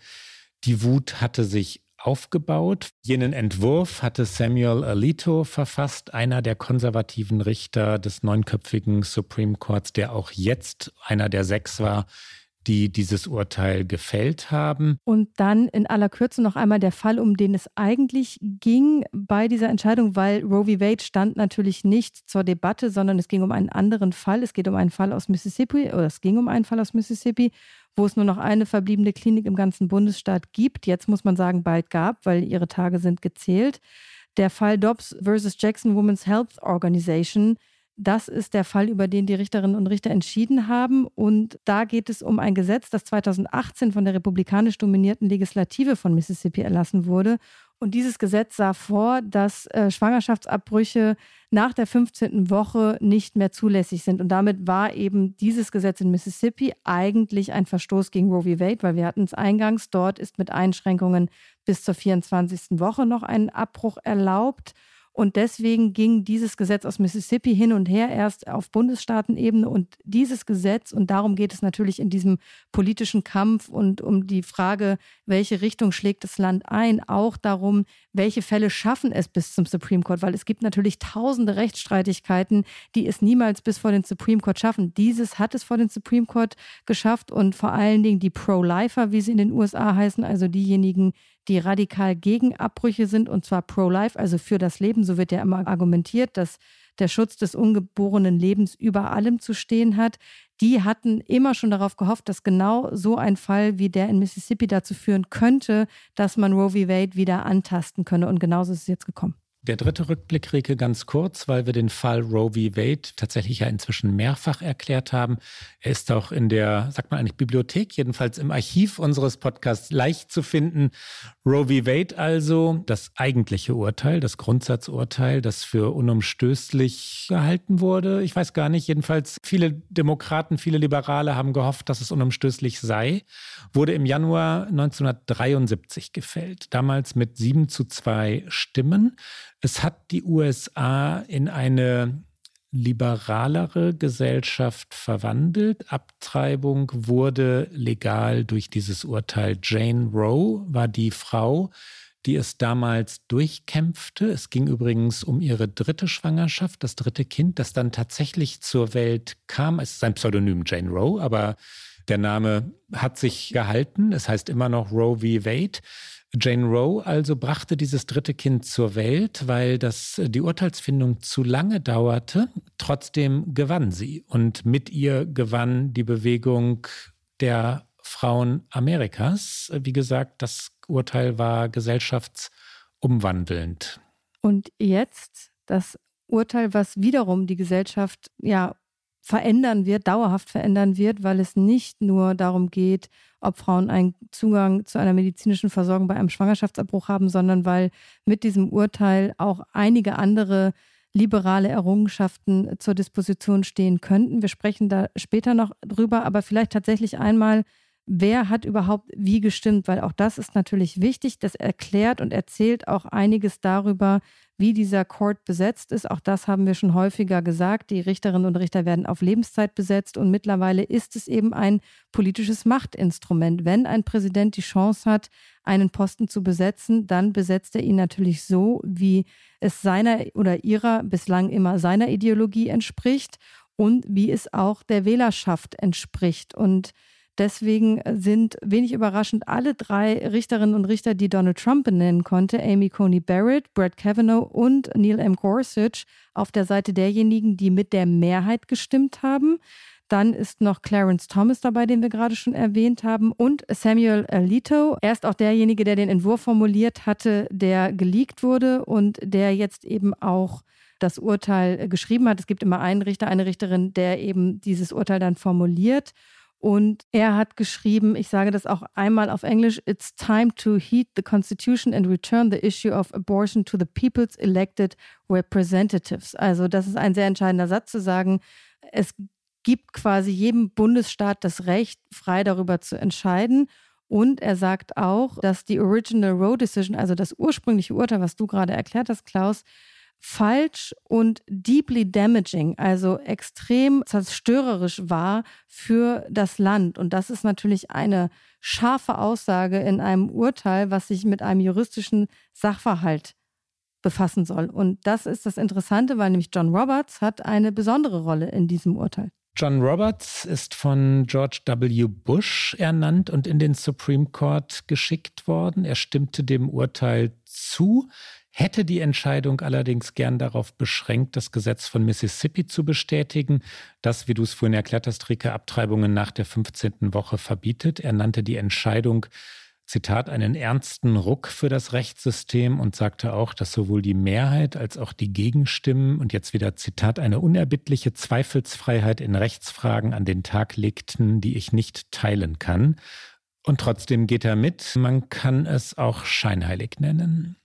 Die Wut hatte sich aufgebaut. Jenen Entwurf hatte Samuel Alito verfasst, einer der konservativen Richter des neunköpfigen Supreme Courts, der auch jetzt einer der sechs war, die dieses Urteil gefällt haben. Und dann in aller Kürze noch einmal der Fall, um den es eigentlich ging bei dieser Entscheidung, weil Roe v. Wade stand natürlich nicht zur Debatte, sondern es ging um einen anderen Fall. Es geht um einen Fall aus Mississippi, oder es ging um einen Fall aus Mississippi, wo es nur noch eine verbliebene Klinik im ganzen Bundesstaat gibt. Jetzt muss man sagen, bald gab, weil ihre Tage sind gezählt. Der Fall Dobbs versus Jackson Women's Health Organization das ist der Fall, über den die Richterinnen und Richter entschieden haben. Und da geht es um ein Gesetz, das 2018 von der republikanisch dominierten Legislative von Mississippi erlassen wurde. Und dieses Gesetz sah vor, dass äh, Schwangerschaftsabbrüche nach der 15. Woche nicht mehr zulässig sind. Und damit war eben dieses Gesetz in Mississippi eigentlich ein Verstoß gegen Roe v. Wade, weil wir hatten es eingangs, dort ist mit Einschränkungen bis zur 24. Woche noch ein Abbruch erlaubt. Und deswegen ging dieses Gesetz aus Mississippi hin und her erst auf Bundesstaatenebene. Und dieses Gesetz, und darum geht es natürlich in diesem politischen Kampf und um die Frage, welche Richtung schlägt das Land ein, auch darum, welche Fälle schaffen es bis zum Supreme Court, weil es gibt natürlich tausende Rechtsstreitigkeiten, die es niemals bis vor den Supreme Court schaffen. Dieses hat es vor den Supreme Court geschafft und vor allen Dingen die Pro-Lifer, wie sie in den USA heißen, also diejenigen, die radikal gegen Abbrüche sind und zwar pro-life, also für das Leben. So wird ja immer argumentiert, dass der Schutz des ungeborenen Lebens über allem zu stehen hat. Die hatten immer schon darauf gehofft, dass genau so ein Fall wie der in Mississippi dazu führen könnte, dass man Roe v. Wade wieder antasten könne. Und genauso ist es jetzt gekommen. Der dritte Rückblick, Rike, ganz kurz, weil wir den Fall Roe v. Wade tatsächlich ja inzwischen mehrfach erklärt haben. Er ist auch in der, sagt man eigentlich, Bibliothek, jedenfalls im Archiv unseres Podcasts leicht zu finden. Roe v. Wade also, das eigentliche Urteil, das Grundsatzurteil, das für unumstößlich gehalten wurde. Ich weiß gar nicht, jedenfalls viele Demokraten, viele Liberale haben gehofft, dass es unumstößlich sei, wurde im Januar 1973 gefällt, damals mit sieben zu zwei Stimmen. Es hat die USA in eine liberalere Gesellschaft verwandelt. Abtreibung wurde legal durch dieses Urteil. Jane Roe war die Frau, die es damals durchkämpfte. Es ging übrigens um ihre dritte Schwangerschaft, das dritte Kind, das dann tatsächlich zur Welt kam. Es ist ein Pseudonym Jane Roe, aber der Name hat sich gehalten. Es heißt immer noch Roe v. Wade. Jane Roe also brachte dieses dritte Kind zur Welt, weil das, die Urteilsfindung zu lange dauerte. Trotzdem gewann sie und mit ihr gewann die Bewegung der Frauen Amerikas. Wie gesagt, das Urteil war gesellschaftsumwandelnd. Und jetzt das Urteil, was wiederum die Gesellschaft ja verändern wird, dauerhaft verändern wird, weil es nicht nur darum geht, ob Frauen einen Zugang zu einer medizinischen Versorgung bei einem Schwangerschaftsabbruch haben, sondern weil mit diesem Urteil auch einige andere liberale Errungenschaften zur Disposition stehen könnten. Wir sprechen da später noch drüber, aber vielleicht tatsächlich einmal wer hat überhaupt wie gestimmt, weil auch das ist natürlich wichtig. Das erklärt und erzählt auch einiges darüber, wie dieser Court besetzt ist. Auch das haben wir schon häufiger gesagt. Die Richterinnen und Richter werden auf Lebenszeit besetzt und mittlerweile ist es eben ein politisches Machtinstrument. Wenn ein Präsident die Chance hat, einen Posten zu besetzen, dann besetzt er ihn natürlich so, wie es seiner oder ihrer bislang immer seiner Ideologie entspricht und wie es auch der Wählerschaft entspricht. Und Deswegen sind wenig überraschend alle drei Richterinnen und Richter, die Donald Trump benennen konnte, Amy Coney Barrett, Brett Kavanaugh und Neil M. Gorsuch, auf der Seite derjenigen, die mit der Mehrheit gestimmt haben. Dann ist noch Clarence Thomas dabei, den wir gerade schon erwähnt haben, und Samuel Alito. Er ist auch derjenige, der den Entwurf formuliert hatte, der geleakt wurde und der jetzt eben auch das Urteil geschrieben hat. Es gibt immer einen Richter, eine Richterin, der eben dieses Urteil dann formuliert. Und er hat geschrieben, ich sage das auch einmal auf Englisch, It's time to heed the Constitution and return the issue of abortion to the people's elected representatives. Also das ist ein sehr entscheidender Satz zu sagen, es gibt quasi jedem Bundesstaat das Recht, frei darüber zu entscheiden. Und er sagt auch, dass die Original Roe Decision, also das ursprüngliche Urteil, was du gerade erklärt hast, Klaus, falsch und deeply damaging, also extrem zerstörerisch war für das Land. Und das ist natürlich eine scharfe Aussage in einem Urteil, was sich mit einem juristischen Sachverhalt befassen soll. Und das ist das Interessante, weil nämlich John Roberts hat eine besondere Rolle in diesem Urteil. John Roberts ist von George W. Bush ernannt und in den Supreme Court geschickt worden. Er stimmte dem Urteil zu hätte die Entscheidung allerdings gern darauf beschränkt, das Gesetz von Mississippi zu bestätigen, das, wie du es vorhin erklärt hast, Rike, Abtreibungen nach der 15. Woche verbietet. Er nannte die Entscheidung, Zitat, einen ernsten Ruck für das Rechtssystem und sagte auch, dass sowohl die Mehrheit als auch die Gegenstimmen und jetzt wieder Zitat, eine unerbittliche Zweifelsfreiheit in Rechtsfragen an den Tag legten, die ich nicht teilen kann. Und trotzdem geht er mit. Man kann es auch scheinheilig nennen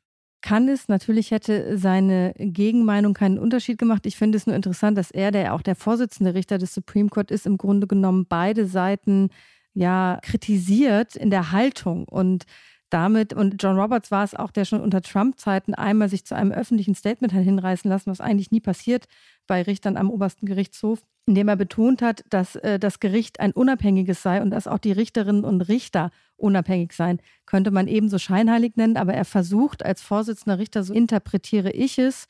kann es. Natürlich hätte seine Gegenmeinung keinen Unterschied gemacht. Ich finde es nur interessant, dass er, der auch der Vorsitzende Richter des Supreme Court ist, im Grunde genommen beide Seiten ja kritisiert in der Haltung und damit, und John Roberts war es auch, der schon unter Trump-Zeiten einmal sich zu einem öffentlichen Statement hinreißen lassen, was eigentlich nie passiert bei Richtern am obersten Gerichtshof, indem er betont hat, dass äh, das Gericht ein unabhängiges sei und dass auch die Richterinnen und Richter unabhängig seien. Könnte man ebenso scheinheilig nennen, aber er versucht als Vorsitzender Richter, so interpretiere ich es,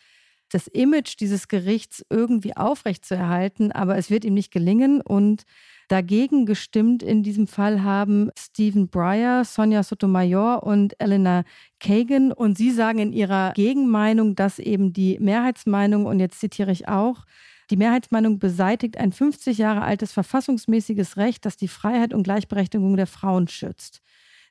das Image dieses Gerichts irgendwie aufrechtzuerhalten, aber es wird ihm nicht gelingen und Dagegen gestimmt in diesem Fall haben Stephen Breyer, Sonja Sotomayor und Elena Kagan. Und sie sagen in ihrer Gegenmeinung, dass eben die Mehrheitsmeinung, und jetzt zitiere ich auch, die Mehrheitsmeinung beseitigt ein 50 Jahre altes verfassungsmäßiges Recht, das die Freiheit und Gleichberechtigung der Frauen schützt.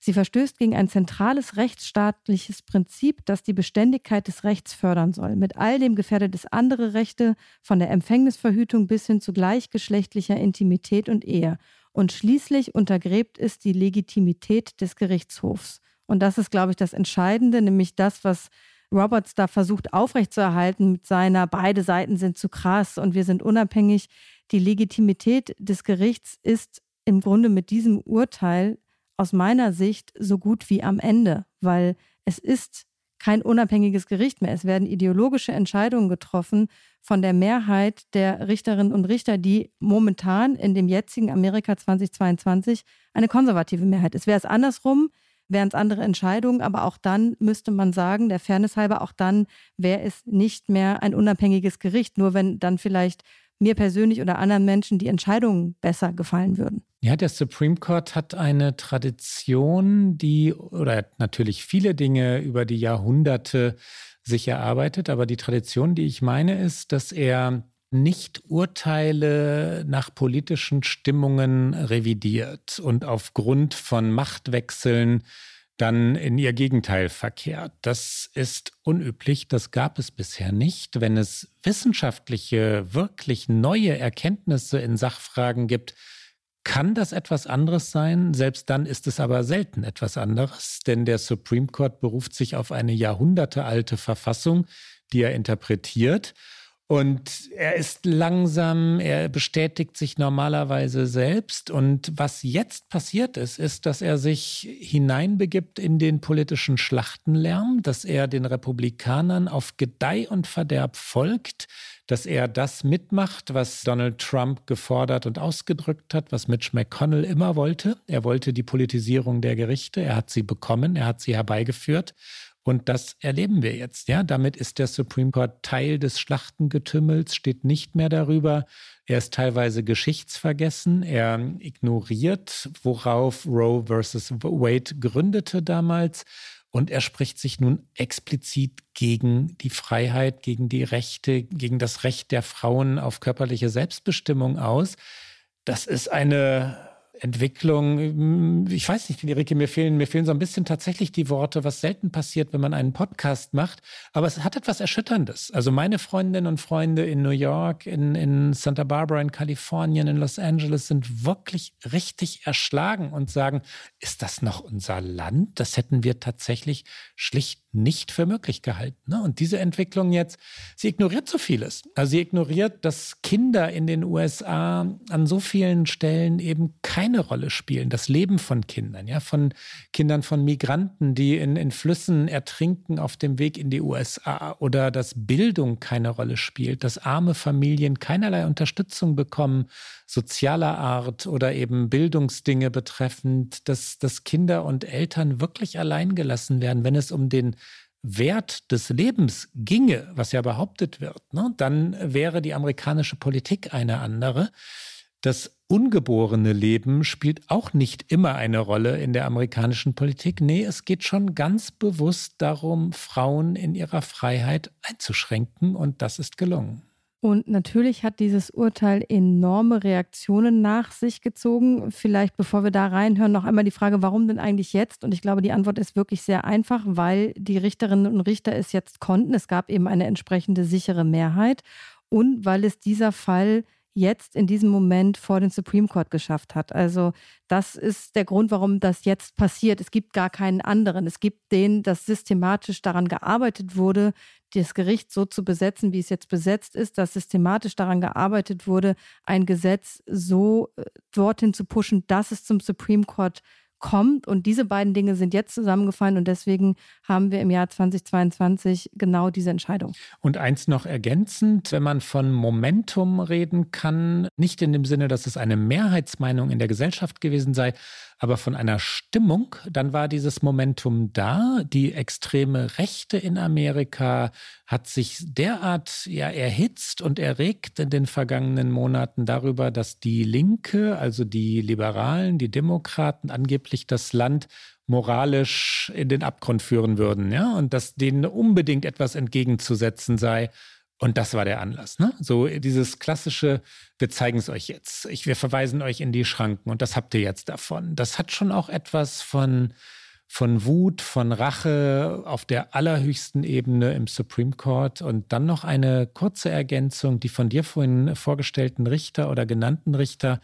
Sie verstößt gegen ein zentrales rechtsstaatliches Prinzip, das die Beständigkeit des Rechts fördern soll. Mit all dem gefährdet es andere Rechte, von der Empfängnisverhütung bis hin zu gleichgeschlechtlicher Intimität und Ehe. Und schließlich untergräbt es die Legitimität des Gerichtshofs. Und das ist, glaube ich, das Entscheidende, nämlich das, was Roberts da versucht aufrechtzuerhalten mit seiner, beide Seiten sind zu krass und wir sind unabhängig. Die Legitimität des Gerichts ist im Grunde mit diesem Urteil aus meiner Sicht so gut wie am Ende, weil es ist kein unabhängiges Gericht mehr. Es werden ideologische Entscheidungen getroffen von der Mehrheit der Richterinnen und Richter, die momentan in dem jetzigen Amerika 2022 eine konservative Mehrheit ist. Wäre es andersrum, wären es andere Entscheidungen, aber auch dann müsste man sagen, der Fairness halber, auch dann wäre es nicht mehr ein unabhängiges Gericht, nur wenn dann vielleicht mir persönlich oder anderen Menschen die Entscheidungen besser gefallen würden. Ja, der Supreme Court hat eine Tradition, die, oder natürlich viele Dinge über die Jahrhunderte sich erarbeitet, aber die Tradition, die ich meine, ist, dass er nicht Urteile nach politischen Stimmungen revidiert und aufgrund von Machtwechseln dann in ihr Gegenteil verkehrt. Das ist unüblich, das gab es bisher nicht. Wenn es wissenschaftliche, wirklich neue Erkenntnisse in Sachfragen gibt, kann das etwas anderes sein. Selbst dann ist es aber selten etwas anderes, denn der Supreme Court beruft sich auf eine jahrhundertealte Verfassung, die er interpretiert. Und er ist langsam, er bestätigt sich normalerweise selbst. Und was jetzt passiert ist, ist, dass er sich hineinbegibt in den politischen Schlachtenlärm, dass er den Republikanern auf Gedeih und Verderb folgt, dass er das mitmacht, was Donald Trump gefordert und ausgedrückt hat, was Mitch McConnell immer wollte. Er wollte die Politisierung der Gerichte, er hat sie bekommen, er hat sie herbeigeführt. Und das erleben wir jetzt. Ja, damit ist der Supreme Court Teil des Schlachtengetümmels, steht nicht mehr darüber. Er ist teilweise geschichtsvergessen. Er ignoriert, worauf Roe versus Wade gründete damals. Und er spricht sich nun explizit gegen die Freiheit, gegen die Rechte, gegen das Recht der Frauen auf körperliche Selbstbestimmung aus. Das ist eine Entwicklung, hm, ich weiß nicht, Rike, mir fehlen, mir fehlen so ein bisschen tatsächlich die Worte, was selten passiert, wenn man einen Podcast macht. Aber es hat etwas Erschütterndes. Also meine Freundinnen und Freunde in New York, in, in Santa Barbara, in Kalifornien, in Los Angeles sind wirklich richtig erschlagen und sagen, ist das noch unser Land? Das hätten wir tatsächlich schlicht nicht für möglich gehalten. Ne? Und diese Entwicklung jetzt, sie ignoriert so vieles. Also sie ignoriert, dass Kinder in den USA an so vielen Stellen eben keine Rolle spielen. Das Leben von Kindern, ja, von Kindern von Migranten, die in, in Flüssen ertrinken auf dem Weg in die USA oder dass Bildung keine Rolle spielt, dass arme Familien keinerlei Unterstützung bekommen, sozialer Art oder eben Bildungsdinge betreffend, dass, dass Kinder und Eltern wirklich allein gelassen werden, wenn es um den Wert des Lebens ginge, was ja behauptet wird, ne, dann wäre die amerikanische Politik eine andere. Das ungeborene Leben spielt auch nicht immer eine Rolle in der amerikanischen Politik. Nee, es geht schon ganz bewusst darum, Frauen in ihrer Freiheit einzuschränken und das ist gelungen. Und natürlich hat dieses Urteil enorme Reaktionen nach sich gezogen. Vielleicht, bevor wir da reinhören, noch einmal die Frage, warum denn eigentlich jetzt? Und ich glaube, die Antwort ist wirklich sehr einfach, weil die Richterinnen und Richter es jetzt konnten. Es gab eben eine entsprechende sichere Mehrheit und weil es dieser Fall jetzt in diesem Moment vor den Supreme Court geschafft hat. Also das ist der Grund, warum das jetzt passiert. Es gibt gar keinen anderen. Es gibt den, dass systematisch daran gearbeitet wurde, das Gericht so zu besetzen, wie es jetzt besetzt ist, dass systematisch daran gearbeitet wurde, ein Gesetz so äh, dorthin zu pushen, dass es zum Supreme Court kommt. Und diese beiden Dinge sind jetzt zusammengefallen und deswegen haben wir im Jahr 2022 genau diese Entscheidung. Und eins noch ergänzend, wenn man von Momentum reden kann, nicht in dem Sinne, dass es eine Mehrheitsmeinung in der Gesellschaft gewesen sei, aber von einer Stimmung, dann war dieses Momentum da. Die extreme Rechte in Amerika hat sich derart ja, erhitzt und erregt in den vergangenen Monaten darüber, dass die Linke, also die Liberalen, die Demokraten angeblich das Land moralisch in den Abgrund führen würden, ja, und dass denen unbedingt etwas entgegenzusetzen sei. Und das war der Anlass. Ne? So dieses klassische, wir zeigen es euch jetzt. Ich, wir verweisen euch in die Schranken und das habt ihr jetzt davon. Das hat schon auch etwas von, von Wut, von Rache auf der allerhöchsten Ebene im Supreme Court. Und dann noch eine kurze Ergänzung. Die von dir vorhin vorgestellten Richter oder genannten Richter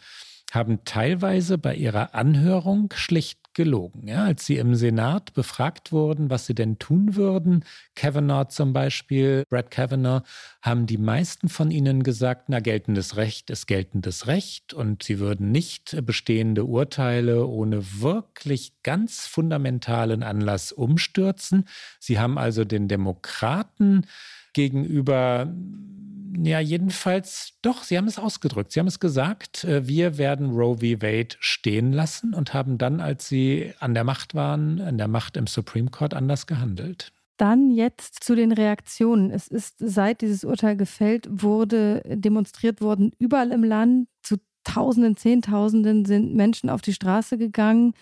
haben teilweise bei ihrer Anhörung schlicht gelogen. Ja, als sie im Senat befragt wurden, was sie denn tun würden, Kavanaugh zum Beispiel, Brad Kavanaugh, haben die meisten von ihnen gesagt, na, geltendes Recht ist geltendes Recht und sie würden nicht bestehende Urteile ohne wirklich ganz fundamentalen Anlass umstürzen. Sie haben also den Demokraten gegenüber ja, jedenfalls doch, Sie haben es ausgedrückt. Sie haben es gesagt, äh, wir werden Roe v. Wade stehen lassen und haben dann, als Sie an der Macht waren, an der Macht im Supreme Court, anders gehandelt. Dann jetzt zu den Reaktionen. Es ist, seit dieses Urteil gefällt wurde, demonstriert worden, überall im Land. Zu Tausenden, Zehntausenden sind Menschen auf die Straße gegangen.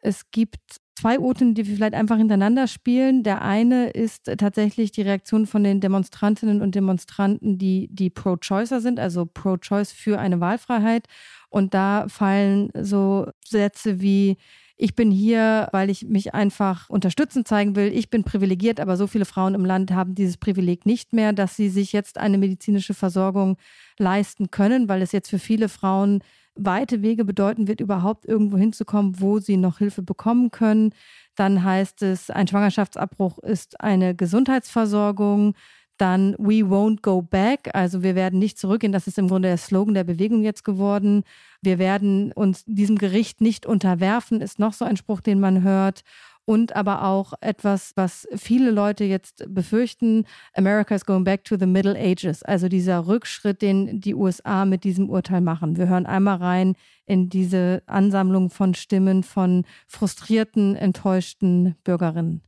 Es gibt zwei Oten, die wir vielleicht einfach hintereinander spielen. Der eine ist tatsächlich die Reaktion von den Demonstrantinnen und Demonstranten, die, die Pro-Choicer sind, also Pro-Choice für eine Wahlfreiheit. Und da fallen so Sätze wie, ich bin hier, weil ich mich einfach unterstützend zeigen will. Ich bin privilegiert, aber so viele Frauen im Land haben dieses Privileg nicht mehr, dass sie sich jetzt eine medizinische Versorgung leisten können, weil es jetzt für viele Frauen weite Wege bedeuten wird, überhaupt irgendwo hinzukommen, wo sie noch Hilfe bekommen können. Dann heißt es, ein Schwangerschaftsabbruch ist eine Gesundheitsversorgung. Dann We won't go back, also wir werden nicht zurückgehen. Das ist im Grunde der Slogan der Bewegung jetzt geworden. Wir werden uns diesem Gericht nicht unterwerfen, ist noch so ein Spruch, den man hört und aber auch etwas, was viele Leute jetzt befürchten, America is going back to the Middle Ages, also dieser Rückschritt, den die USA mit diesem Urteil machen. Wir hören einmal rein in diese Ansammlung von Stimmen von frustrierten, enttäuschten Bürgerinnen.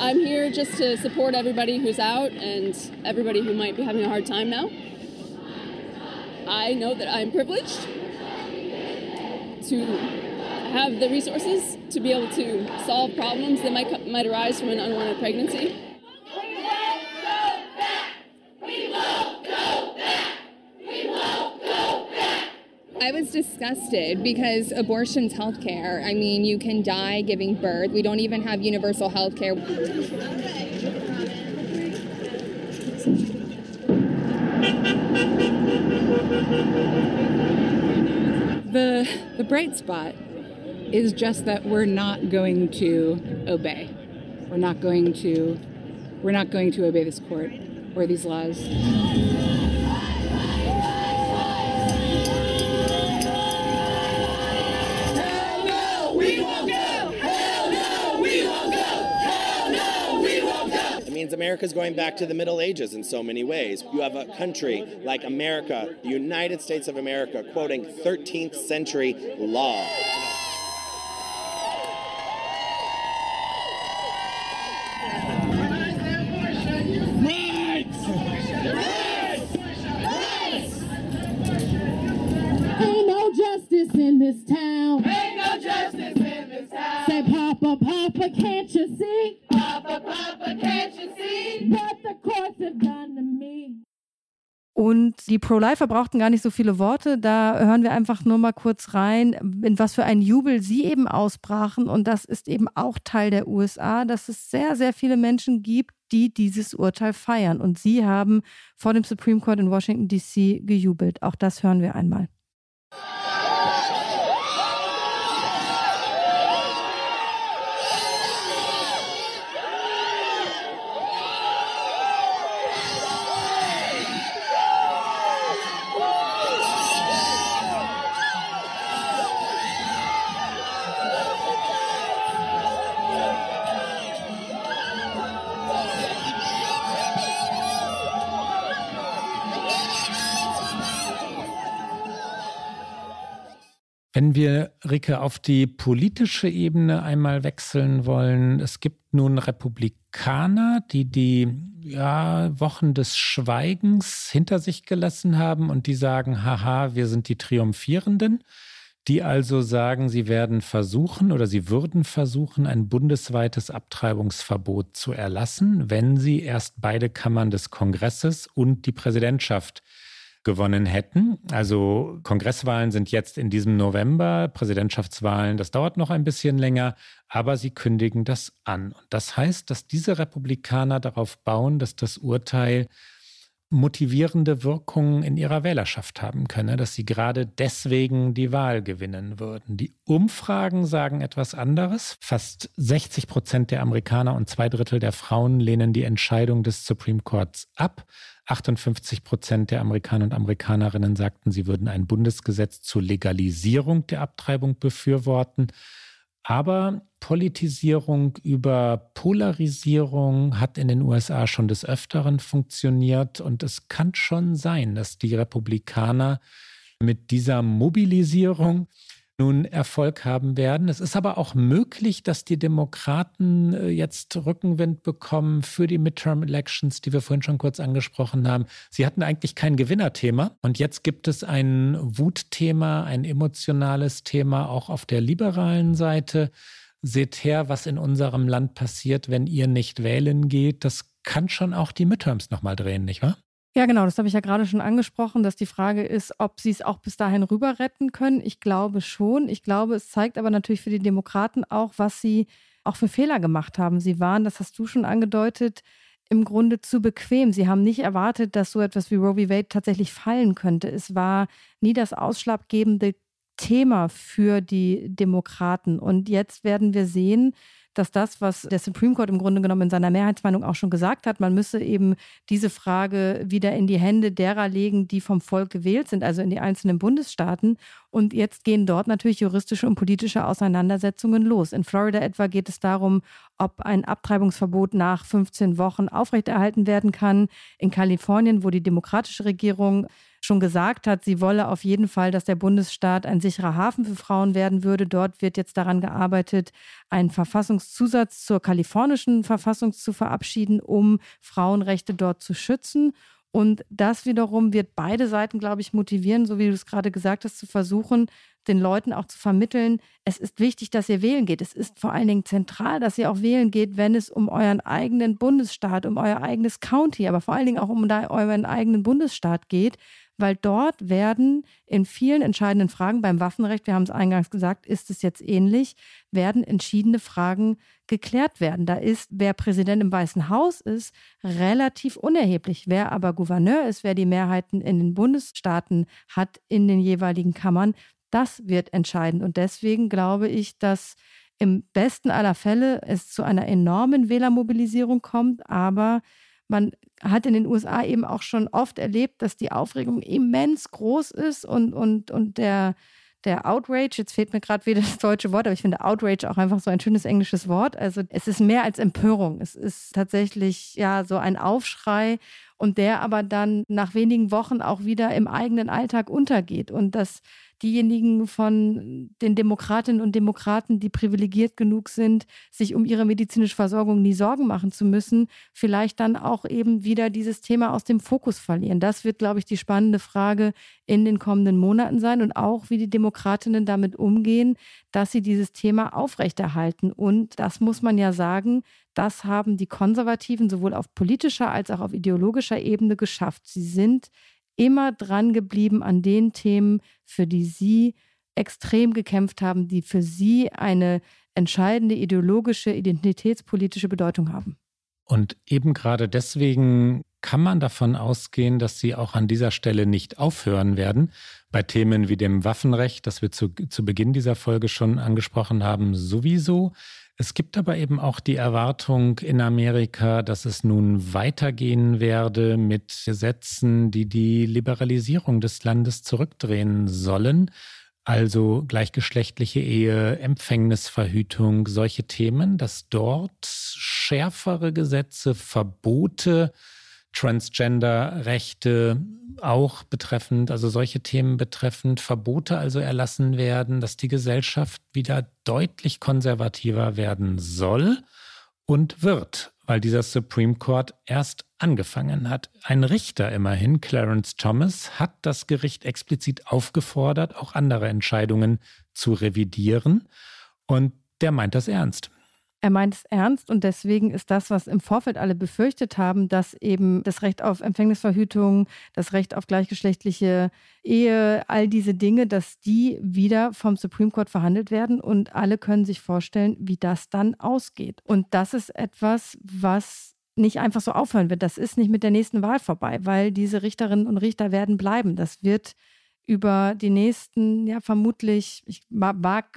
I'm here just to support everybody who's out and everybody who might be having a hard time now. I know that I'm privileged to have the resources to be able to solve problems that might, might arise from an unwanted pregnancy. I was disgusted because abortion's healthcare. I mean, you can die giving birth. We don't even have universal healthcare. The the bright spot is just that we're not going to obey. We're not going to we're not going to obey this court or these laws. Means America's going back to the Middle Ages in so many ways. You have a country like America, the United States of America, quoting 13th century law. In this town. Ain't no justice in this town. Say, Papa, Papa, can't you see? Papa, Papa, can't you see? What the courts have done to me. Und die Pro-Lifer brauchten gar nicht so viele Worte. Da hören wir einfach nur mal kurz rein, in was für einen Jubel sie eben ausbrachen. Und das ist eben auch Teil der USA, dass es sehr, sehr viele Menschen gibt, die dieses Urteil feiern. Und sie haben vor dem Supreme Court in Washington, D.C. gejubelt. Auch das hören wir einmal. Wir, Ricke, auf die politische Ebene einmal wechseln wollen, es gibt nun Republikaner, die die ja, Wochen des Schweigens hinter sich gelassen haben und die sagen, haha, wir sind die Triumphierenden, die also sagen, sie werden versuchen oder sie würden versuchen, ein bundesweites Abtreibungsverbot zu erlassen, wenn sie erst beide Kammern des Kongresses und die Präsidentschaft gewonnen hätten. Also Kongresswahlen sind jetzt in diesem November, Präsidentschaftswahlen, das dauert noch ein bisschen länger, aber sie kündigen das an. Und das heißt, dass diese Republikaner darauf bauen, dass das Urteil motivierende Wirkungen in ihrer Wählerschaft haben könne, dass sie gerade deswegen die Wahl gewinnen würden. Die Umfragen sagen etwas anderes. Fast 60 Prozent der Amerikaner und zwei Drittel der Frauen lehnen die Entscheidung des Supreme Courts ab. 58 Prozent der Amerikaner und Amerikanerinnen sagten, sie würden ein Bundesgesetz zur Legalisierung der Abtreibung befürworten. Aber Politisierung über Polarisierung hat in den USA schon des Öfteren funktioniert. Und es kann schon sein, dass die Republikaner mit dieser Mobilisierung nun Erfolg haben werden. Es ist aber auch möglich, dass die Demokraten äh, jetzt Rückenwind bekommen für die Midterm Elections, die wir vorhin schon kurz angesprochen haben. Sie hatten eigentlich kein Gewinnerthema und jetzt gibt es ein Wutthema, ein emotionales Thema auch auf der liberalen Seite. Seht her, was in unserem Land passiert, wenn ihr nicht wählen geht. Das kann schon auch die Midterms nochmal drehen, nicht wahr? Ja, genau, das habe ich ja gerade schon angesprochen, dass die Frage ist, ob sie es auch bis dahin rüber retten können. Ich glaube schon. Ich glaube, es zeigt aber natürlich für die Demokraten auch, was sie auch für Fehler gemacht haben. Sie waren, das hast du schon angedeutet, im Grunde zu bequem. Sie haben nicht erwartet, dass so etwas wie Roe v. Wade tatsächlich fallen könnte. Es war nie das ausschlaggebende Thema für die Demokraten. Und jetzt werden wir sehen, dass das, was der Supreme Court im Grunde genommen in seiner Mehrheitsmeinung auch schon gesagt hat, man müsse eben diese Frage wieder in die Hände derer legen, die vom Volk gewählt sind, also in die einzelnen Bundesstaaten. Und jetzt gehen dort natürlich juristische und politische Auseinandersetzungen los. In Florida etwa geht es darum, ob ein Abtreibungsverbot nach 15 Wochen aufrechterhalten werden kann. In Kalifornien, wo die demokratische Regierung schon gesagt hat, sie wolle auf jeden Fall, dass der Bundesstaat ein sicherer Hafen für Frauen werden würde. Dort wird jetzt daran gearbeitet, einen Verfassungszusatz zur kalifornischen Verfassung zu verabschieden, um Frauenrechte dort zu schützen. Und das wiederum wird beide Seiten, glaube ich, motivieren, so wie du es gerade gesagt hast, zu versuchen, den Leuten auch zu vermitteln, es ist wichtig, dass ihr wählen geht. Es ist vor allen Dingen zentral, dass ihr auch wählen geht, wenn es um euren eigenen Bundesstaat, um euer eigenes County, aber vor allen Dingen auch um euren eigenen Bundesstaat geht, weil dort werden in vielen entscheidenden Fragen beim Waffenrecht, wir haben es eingangs gesagt, ist es jetzt ähnlich, werden entschiedene Fragen geklärt werden. Da ist, wer Präsident im Weißen Haus ist, relativ unerheblich. Wer aber Gouverneur ist, wer die Mehrheiten in den Bundesstaaten hat, in den jeweiligen Kammern, das wird entscheidend. Und deswegen glaube ich, dass im besten aller Fälle es zu einer enormen Wählermobilisierung kommt, aber man hat in den USA eben auch schon oft erlebt, dass die Aufregung immens groß ist und, und, und der, der Outrage, jetzt fehlt mir gerade wieder das deutsche Wort, aber ich finde Outrage auch einfach so ein schönes englisches Wort. Also es ist mehr als Empörung. Es ist tatsächlich ja so ein Aufschrei und der aber dann nach wenigen Wochen auch wieder im eigenen Alltag untergeht. Und das diejenigen von den Demokratinnen und Demokraten, die privilegiert genug sind, sich um ihre medizinische Versorgung nie Sorgen machen zu müssen, vielleicht dann auch eben wieder dieses Thema aus dem Fokus verlieren. Das wird, glaube ich, die spannende Frage in den kommenden Monaten sein und auch, wie die Demokratinnen damit umgehen, dass sie dieses Thema aufrechterhalten. Und das muss man ja sagen, das haben die Konservativen sowohl auf politischer als auch auf ideologischer Ebene geschafft. Sie sind immer dran geblieben an den Themen, für die sie extrem gekämpft haben, die für sie eine entscheidende ideologische, identitätspolitische Bedeutung haben. Und eben gerade deswegen kann man davon ausgehen, dass sie auch an dieser Stelle nicht aufhören werden. Bei Themen wie dem Waffenrecht, das wir zu, zu Beginn dieser Folge schon angesprochen haben, sowieso. Es gibt aber eben auch die Erwartung in Amerika, dass es nun weitergehen werde mit Gesetzen, die die Liberalisierung des Landes zurückdrehen sollen. Also gleichgeschlechtliche Ehe, Empfängnisverhütung, solche Themen, dass dort schärfere Gesetze, Verbote Transgender-Rechte auch betreffend, also solche Themen betreffend, Verbote also erlassen werden, dass die Gesellschaft wieder deutlich konservativer werden soll und wird, weil dieser Supreme Court erst angefangen hat. Ein Richter immerhin, Clarence Thomas, hat das Gericht explizit aufgefordert, auch andere Entscheidungen zu revidieren. Und der meint das ernst. Er meint es ernst und deswegen ist das, was im Vorfeld alle befürchtet haben, dass eben das Recht auf Empfängnisverhütung, das Recht auf gleichgeschlechtliche Ehe, all diese Dinge, dass die wieder vom Supreme Court verhandelt werden und alle können sich vorstellen, wie das dann ausgeht. Und das ist etwas, was nicht einfach so aufhören wird. Das ist nicht mit der nächsten Wahl vorbei, weil diese Richterinnen und Richter werden bleiben. Das wird über die nächsten, ja, vermutlich, ich mag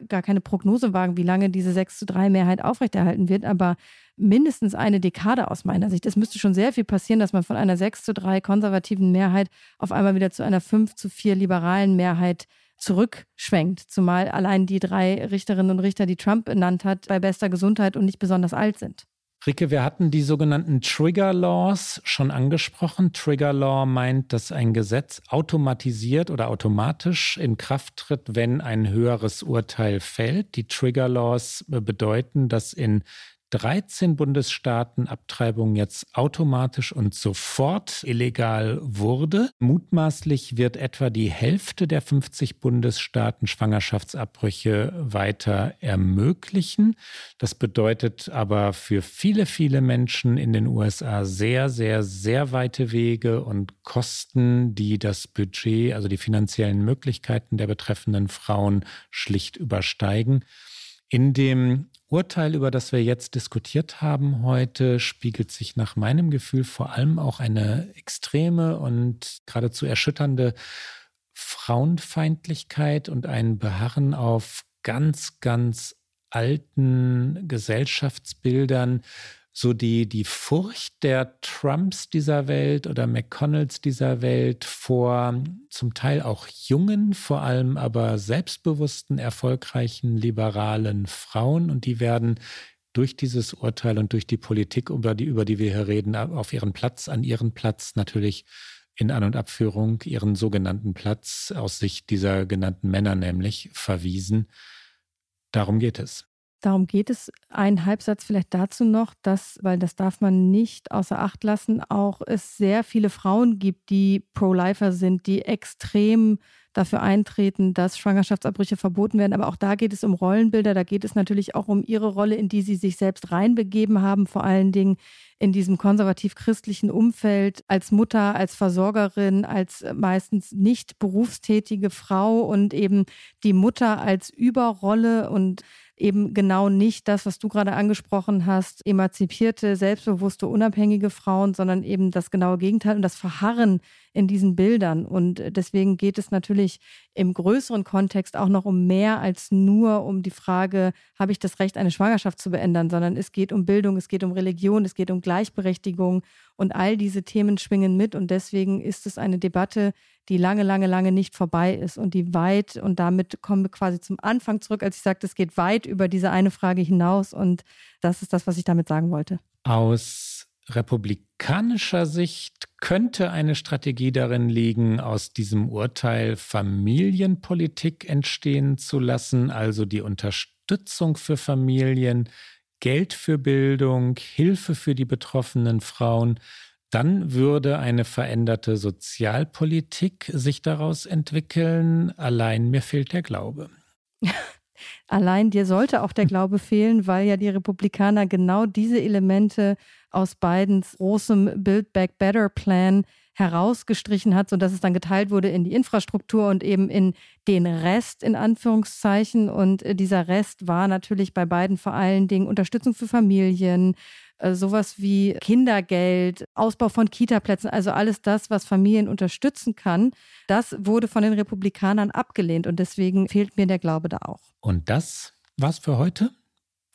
gar keine Prognose wagen, wie lange diese 6 zu 3 Mehrheit aufrechterhalten wird, aber mindestens eine Dekade aus meiner Sicht. Es müsste schon sehr viel passieren, dass man von einer 6 zu 3 konservativen Mehrheit auf einmal wieder zu einer 5 zu 4 liberalen Mehrheit zurückschwenkt. Zumal allein die drei Richterinnen und Richter, die Trump benannt hat, bei bester Gesundheit und nicht besonders alt sind. Ricke, wir hatten die sogenannten Trigger Laws schon angesprochen. Trigger Law meint, dass ein Gesetz automatisiert oder automatisch in Kraft tritt, wenn ein höheres Urteil fällt. Die Trigger Laws bedeuten, dass in 13 Bundesstaaten Abtreibung jetzt automatisch und sofort illegal wurde. Mutmaßlich wird etwa die Hälfte der 50 Bundesstaaten Schwangerschaftsabbrüche weiter ermöglichen. Das bedeutet aber für viele, viele Menschen in den USA sehr, sehr, sehr weite Wege und Kosten, die das Budget, also die finanziellen Möglichkeiten der betreffenden Frauen schlicht übersteigen. In dem Urteil, über das wir jetzt diskutiert haben heute, spiegelt sich nach meinem Gefühl vor allem auch eine extreme und geradezu erschütternde Frauenfeindlichkeit und ein Beharren auf ganz, ganz alten Gesellschaftsbildern, so die, die Furcht der Trumps dieser Welt oder McConnells dieser Welt vor zum Teil auch jungen, vor allem aber selbstbewussten, erfolgreichen, liberalen Frauen. Und die werden durch dieses Urteil und durch die Politik, über die, über die wir hier reden, auf ihren Platz, an ihren Platz natürlich in An- und Abführung, ihren sogenannten Platz aus Sicht dieser genannten Männer nämlich verwiesen. Darum geht es. Darum geht es. Ein Halbsatz vielleicht dazu noch, dass, weil das darf man nicht außer Acht lassen, auch es sehr viele Frauen gibt, die Pro-Lifer sind, die extrem dafür eintreten, dass Schwangerschaftsabbrüche verboten werden. Aber auch da geht es um Rollenbilder. Da geht es natürlich auch um ihre Rolle, in die sie sich selbst reinbegeben haben, vor allen Dingen in diesem konservativ-christlichen Umfeld als Mutter, als Versorgerin, als meistens nicht berufstätige Frau und eben die Mutter als Überrolle und eben genau nicht das, was du gerade angesprochen hast, emanzipierte, selbstbewusste, unabhängige Frauen, sondern eben das genaue Gegenteil und das Verharren in diesen Bildern. Und deswegen geht es natürlich im größeren Kontext auch noch um mehr als nur um die Frage, habe ich das Recht, eine Schwangerschaft zu beenden, sondern es geht um Bildung, es geht um Religion, es geht um Gleichberechtigung und all diese Themen schwingen mit. Und deswegen ist es eine Debatte, die lange, lange, lange nicht vorbei ist und die weit, und damit kommen wir quasi zum Anfang zurück, als ich sagte, es geht weit über diese eine Frage hinaus. Und das ist das, was ich damit sagen wollte. Aus republikanischer Sicht könnte eine Strategie darin liegen, aus diesem Urteil Familienpolitik entstehen zu lassen, also die Unterstützung für Familien, Geld für Bildung, Hilfe für die betroffenen Frauen dann würde eine veränderte Sozialpolitik sich daraus entwickeln. Allein mir fehlt der Glaube. Allein dir sollte auch der Glaube fehlen, weil ja die Republikaner genau diese Elemente aus Bidens großem Build Back Better Plan herausgestrichen hat, sodass es dann geteilt wurde in die Infrastruktur und eben in den Rest in Anführungszeichen. Und dieser Rest war natürlich bei beiden vor allen Dingen Unterstützung für Familien, äh, sowas wie Kindergeld, Ausbau von Kitaplätzen, also alles das, was Familien unterstützen kann, das wurde von den Republikanern abgelehnt und deswegen fehlt mir der Glaube da auch. Und das war's für heute?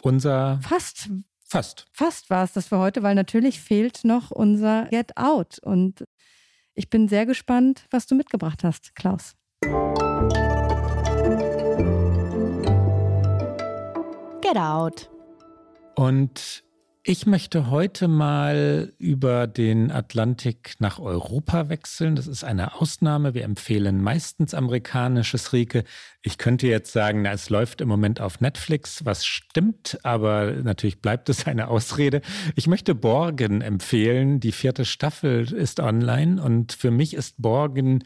Unser Fast. Fast. Fast war es das für heute, weil natürlich fehlt noch unser Get Out. Und ich bin sehr gespannt, was du mitgebracht hast, Klaus. Get Out. Und ich möchte heute mal über den Atlantik nach Europa wechseln. Das ist eine Ausnahme. Wir empfehlen meistens amerikanisches Rieke. Ich könnte jetzt sagen, na, es läuft im Moment auf Netflix, was stimmt, aber natürlich bleibt es eine Ausrede. Ich möchte Borgen empfehlen. Die vierte Staffel ist online und für mich ist Borgen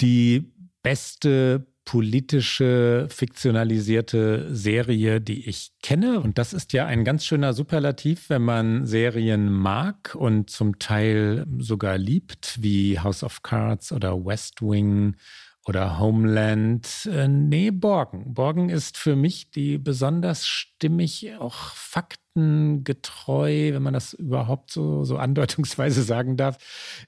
die beste politische, fiktionalisierte Serie, die ich kenne. Und das ist ja ein ganz schöner Superlativ, wenn man Serien mag und zum Teil sogar liebt, wie House of Cards oder West Wing oder Homeland. Äh, nee, Borgen. Borgen ist für mich die besonders stimmig, auch Fakten faktengetreu, wenn man das überhaupt so, so andeutungsweise sagen darf,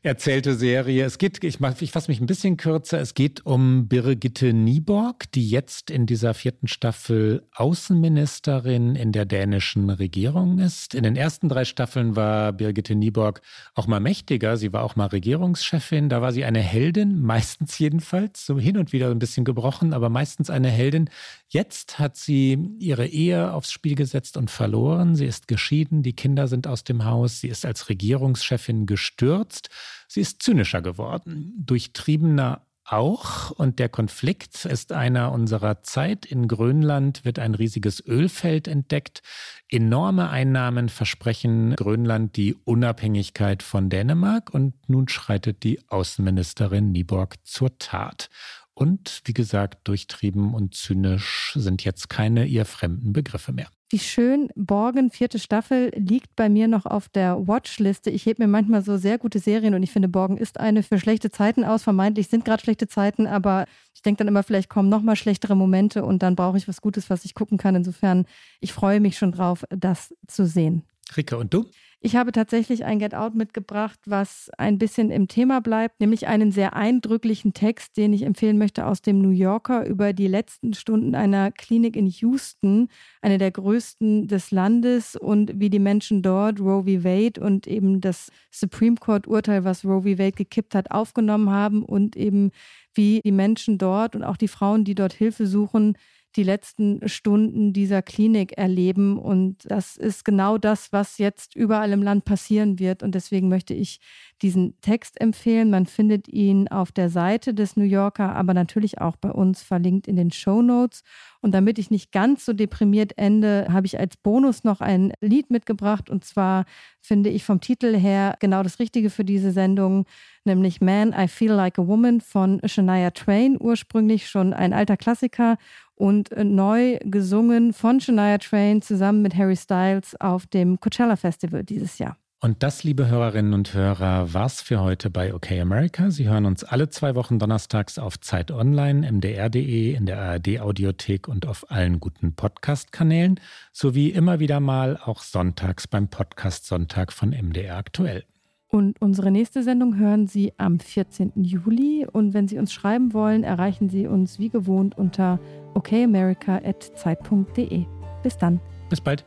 erzählte Serie. Es geht, ich, ich fasse mich ein bisschen kürzer, es geht um Birgitte Nieborg, die jetzt in dieser vierten Staffel Außenministerin in der dänischen Regierung ist. In den ersten drei Staffeln war Birgitte Nieborg auch mal mächtiger, sie war auch mal Regierungschefin, da war sie eine Heldin, meistens jedenfalls, so hin und wieder ein bisschen gebrochen, aber meistens eine Heldin. Jetzt hat sie ihre Ehe aufs Spiel gesetzt und verloren. Sie ist geschieden, die Kinder sind aus dem Haus, sie ist als Regierungschefin gestürzt. Sie ist zynischer geworden, durchtriebener auch. Und der Konflikt ist einer unserer Zeit. In Grönland wird ein riesiges Ölfeld entdeckt. Enorme Einnahmen versprechen Grönland die Unabhängigkeit von Dänemark. Und nun schreitet die Außenministerin Nieborg zur Tat. Und wie gesagt, durchtrieben und zynisch sind jetzt keine ihr fremden Begriffe mehr. Wie schön, Borgen, vierte Staffel, liegt bei mir noch auf der Watchliste. Ich hebe mir manchmal so sehr gute Serien und ich finde, Borgen ist eine für schlechte Zeiten aus. Vermeintlich sind gerade schlechte Zeiten, aber ich denke dann immer, vielleicht kommen noch mal schlechtere Momente und dann brauche ich was Gutes, was ich gucken kann. Insofern, ich freue mich schon drauf, das zu sehen. Rike, und du? Ich habe tatsächlich ein Get Out mitgebracht, was ein bisschen im Thema bleibt, nämlich einen sehr eindrücklichen Text, den ich empfehlen möchte aus dem New Yorker über die letzten Stunden einer Klinik in Houston, eine der größten des Landes und wie die Menschen dort Roe v. Wade und eben das Supreme Court Urteil, was Roe v. Wade gekippt hat, aufgenommen haben und eben wie die Menschen dort und auch die Frauen, die dort Hilfe suchen, die letzten Stunden dieser Klinik erleben. Und das ist genau das, was jetzt überall im Land passieren wird. Und deswegen möchte ich diesen Text empfehlen. Man findet ihn auf der Seite des New Yorker, aber natürlich auch bei uns verlinkt in den Show Notes. Und damit ich nicht ganz so deprimiert ende, habe ich als Bonus noch ein Lied mitgebracht. Und zwar finde ich vom Titel her genau das Richtige für diese Sendung, nämlich Man, I Feel Like a Woman von Shania Twain, ursprünglich schon ein alter Klassiker und neu gesungen von Shania Twain zusammen mit Harry Styles auf dem Coachella Festival dieses Jahr. Und das, liebe Hörerinnen und Hörer, war's für heute bei OK America. Sie hören uns alle zwei Wochen donnerstags auf Zeit Online, mdr.de, in der ARD-Audiothek und auf allen guten Podcast-Kanälen, sowie immer wieder mal auch sonntags beim Podcast Sonntag von MDR aktuell. Und unsere nächste Sendung hören Sie am 14. Juli. Und wenn Sie uns schreiben wollen, erreichen Sie uns wie gewohnt unter okamerica.zeit.de. Bis dann. Bis bald.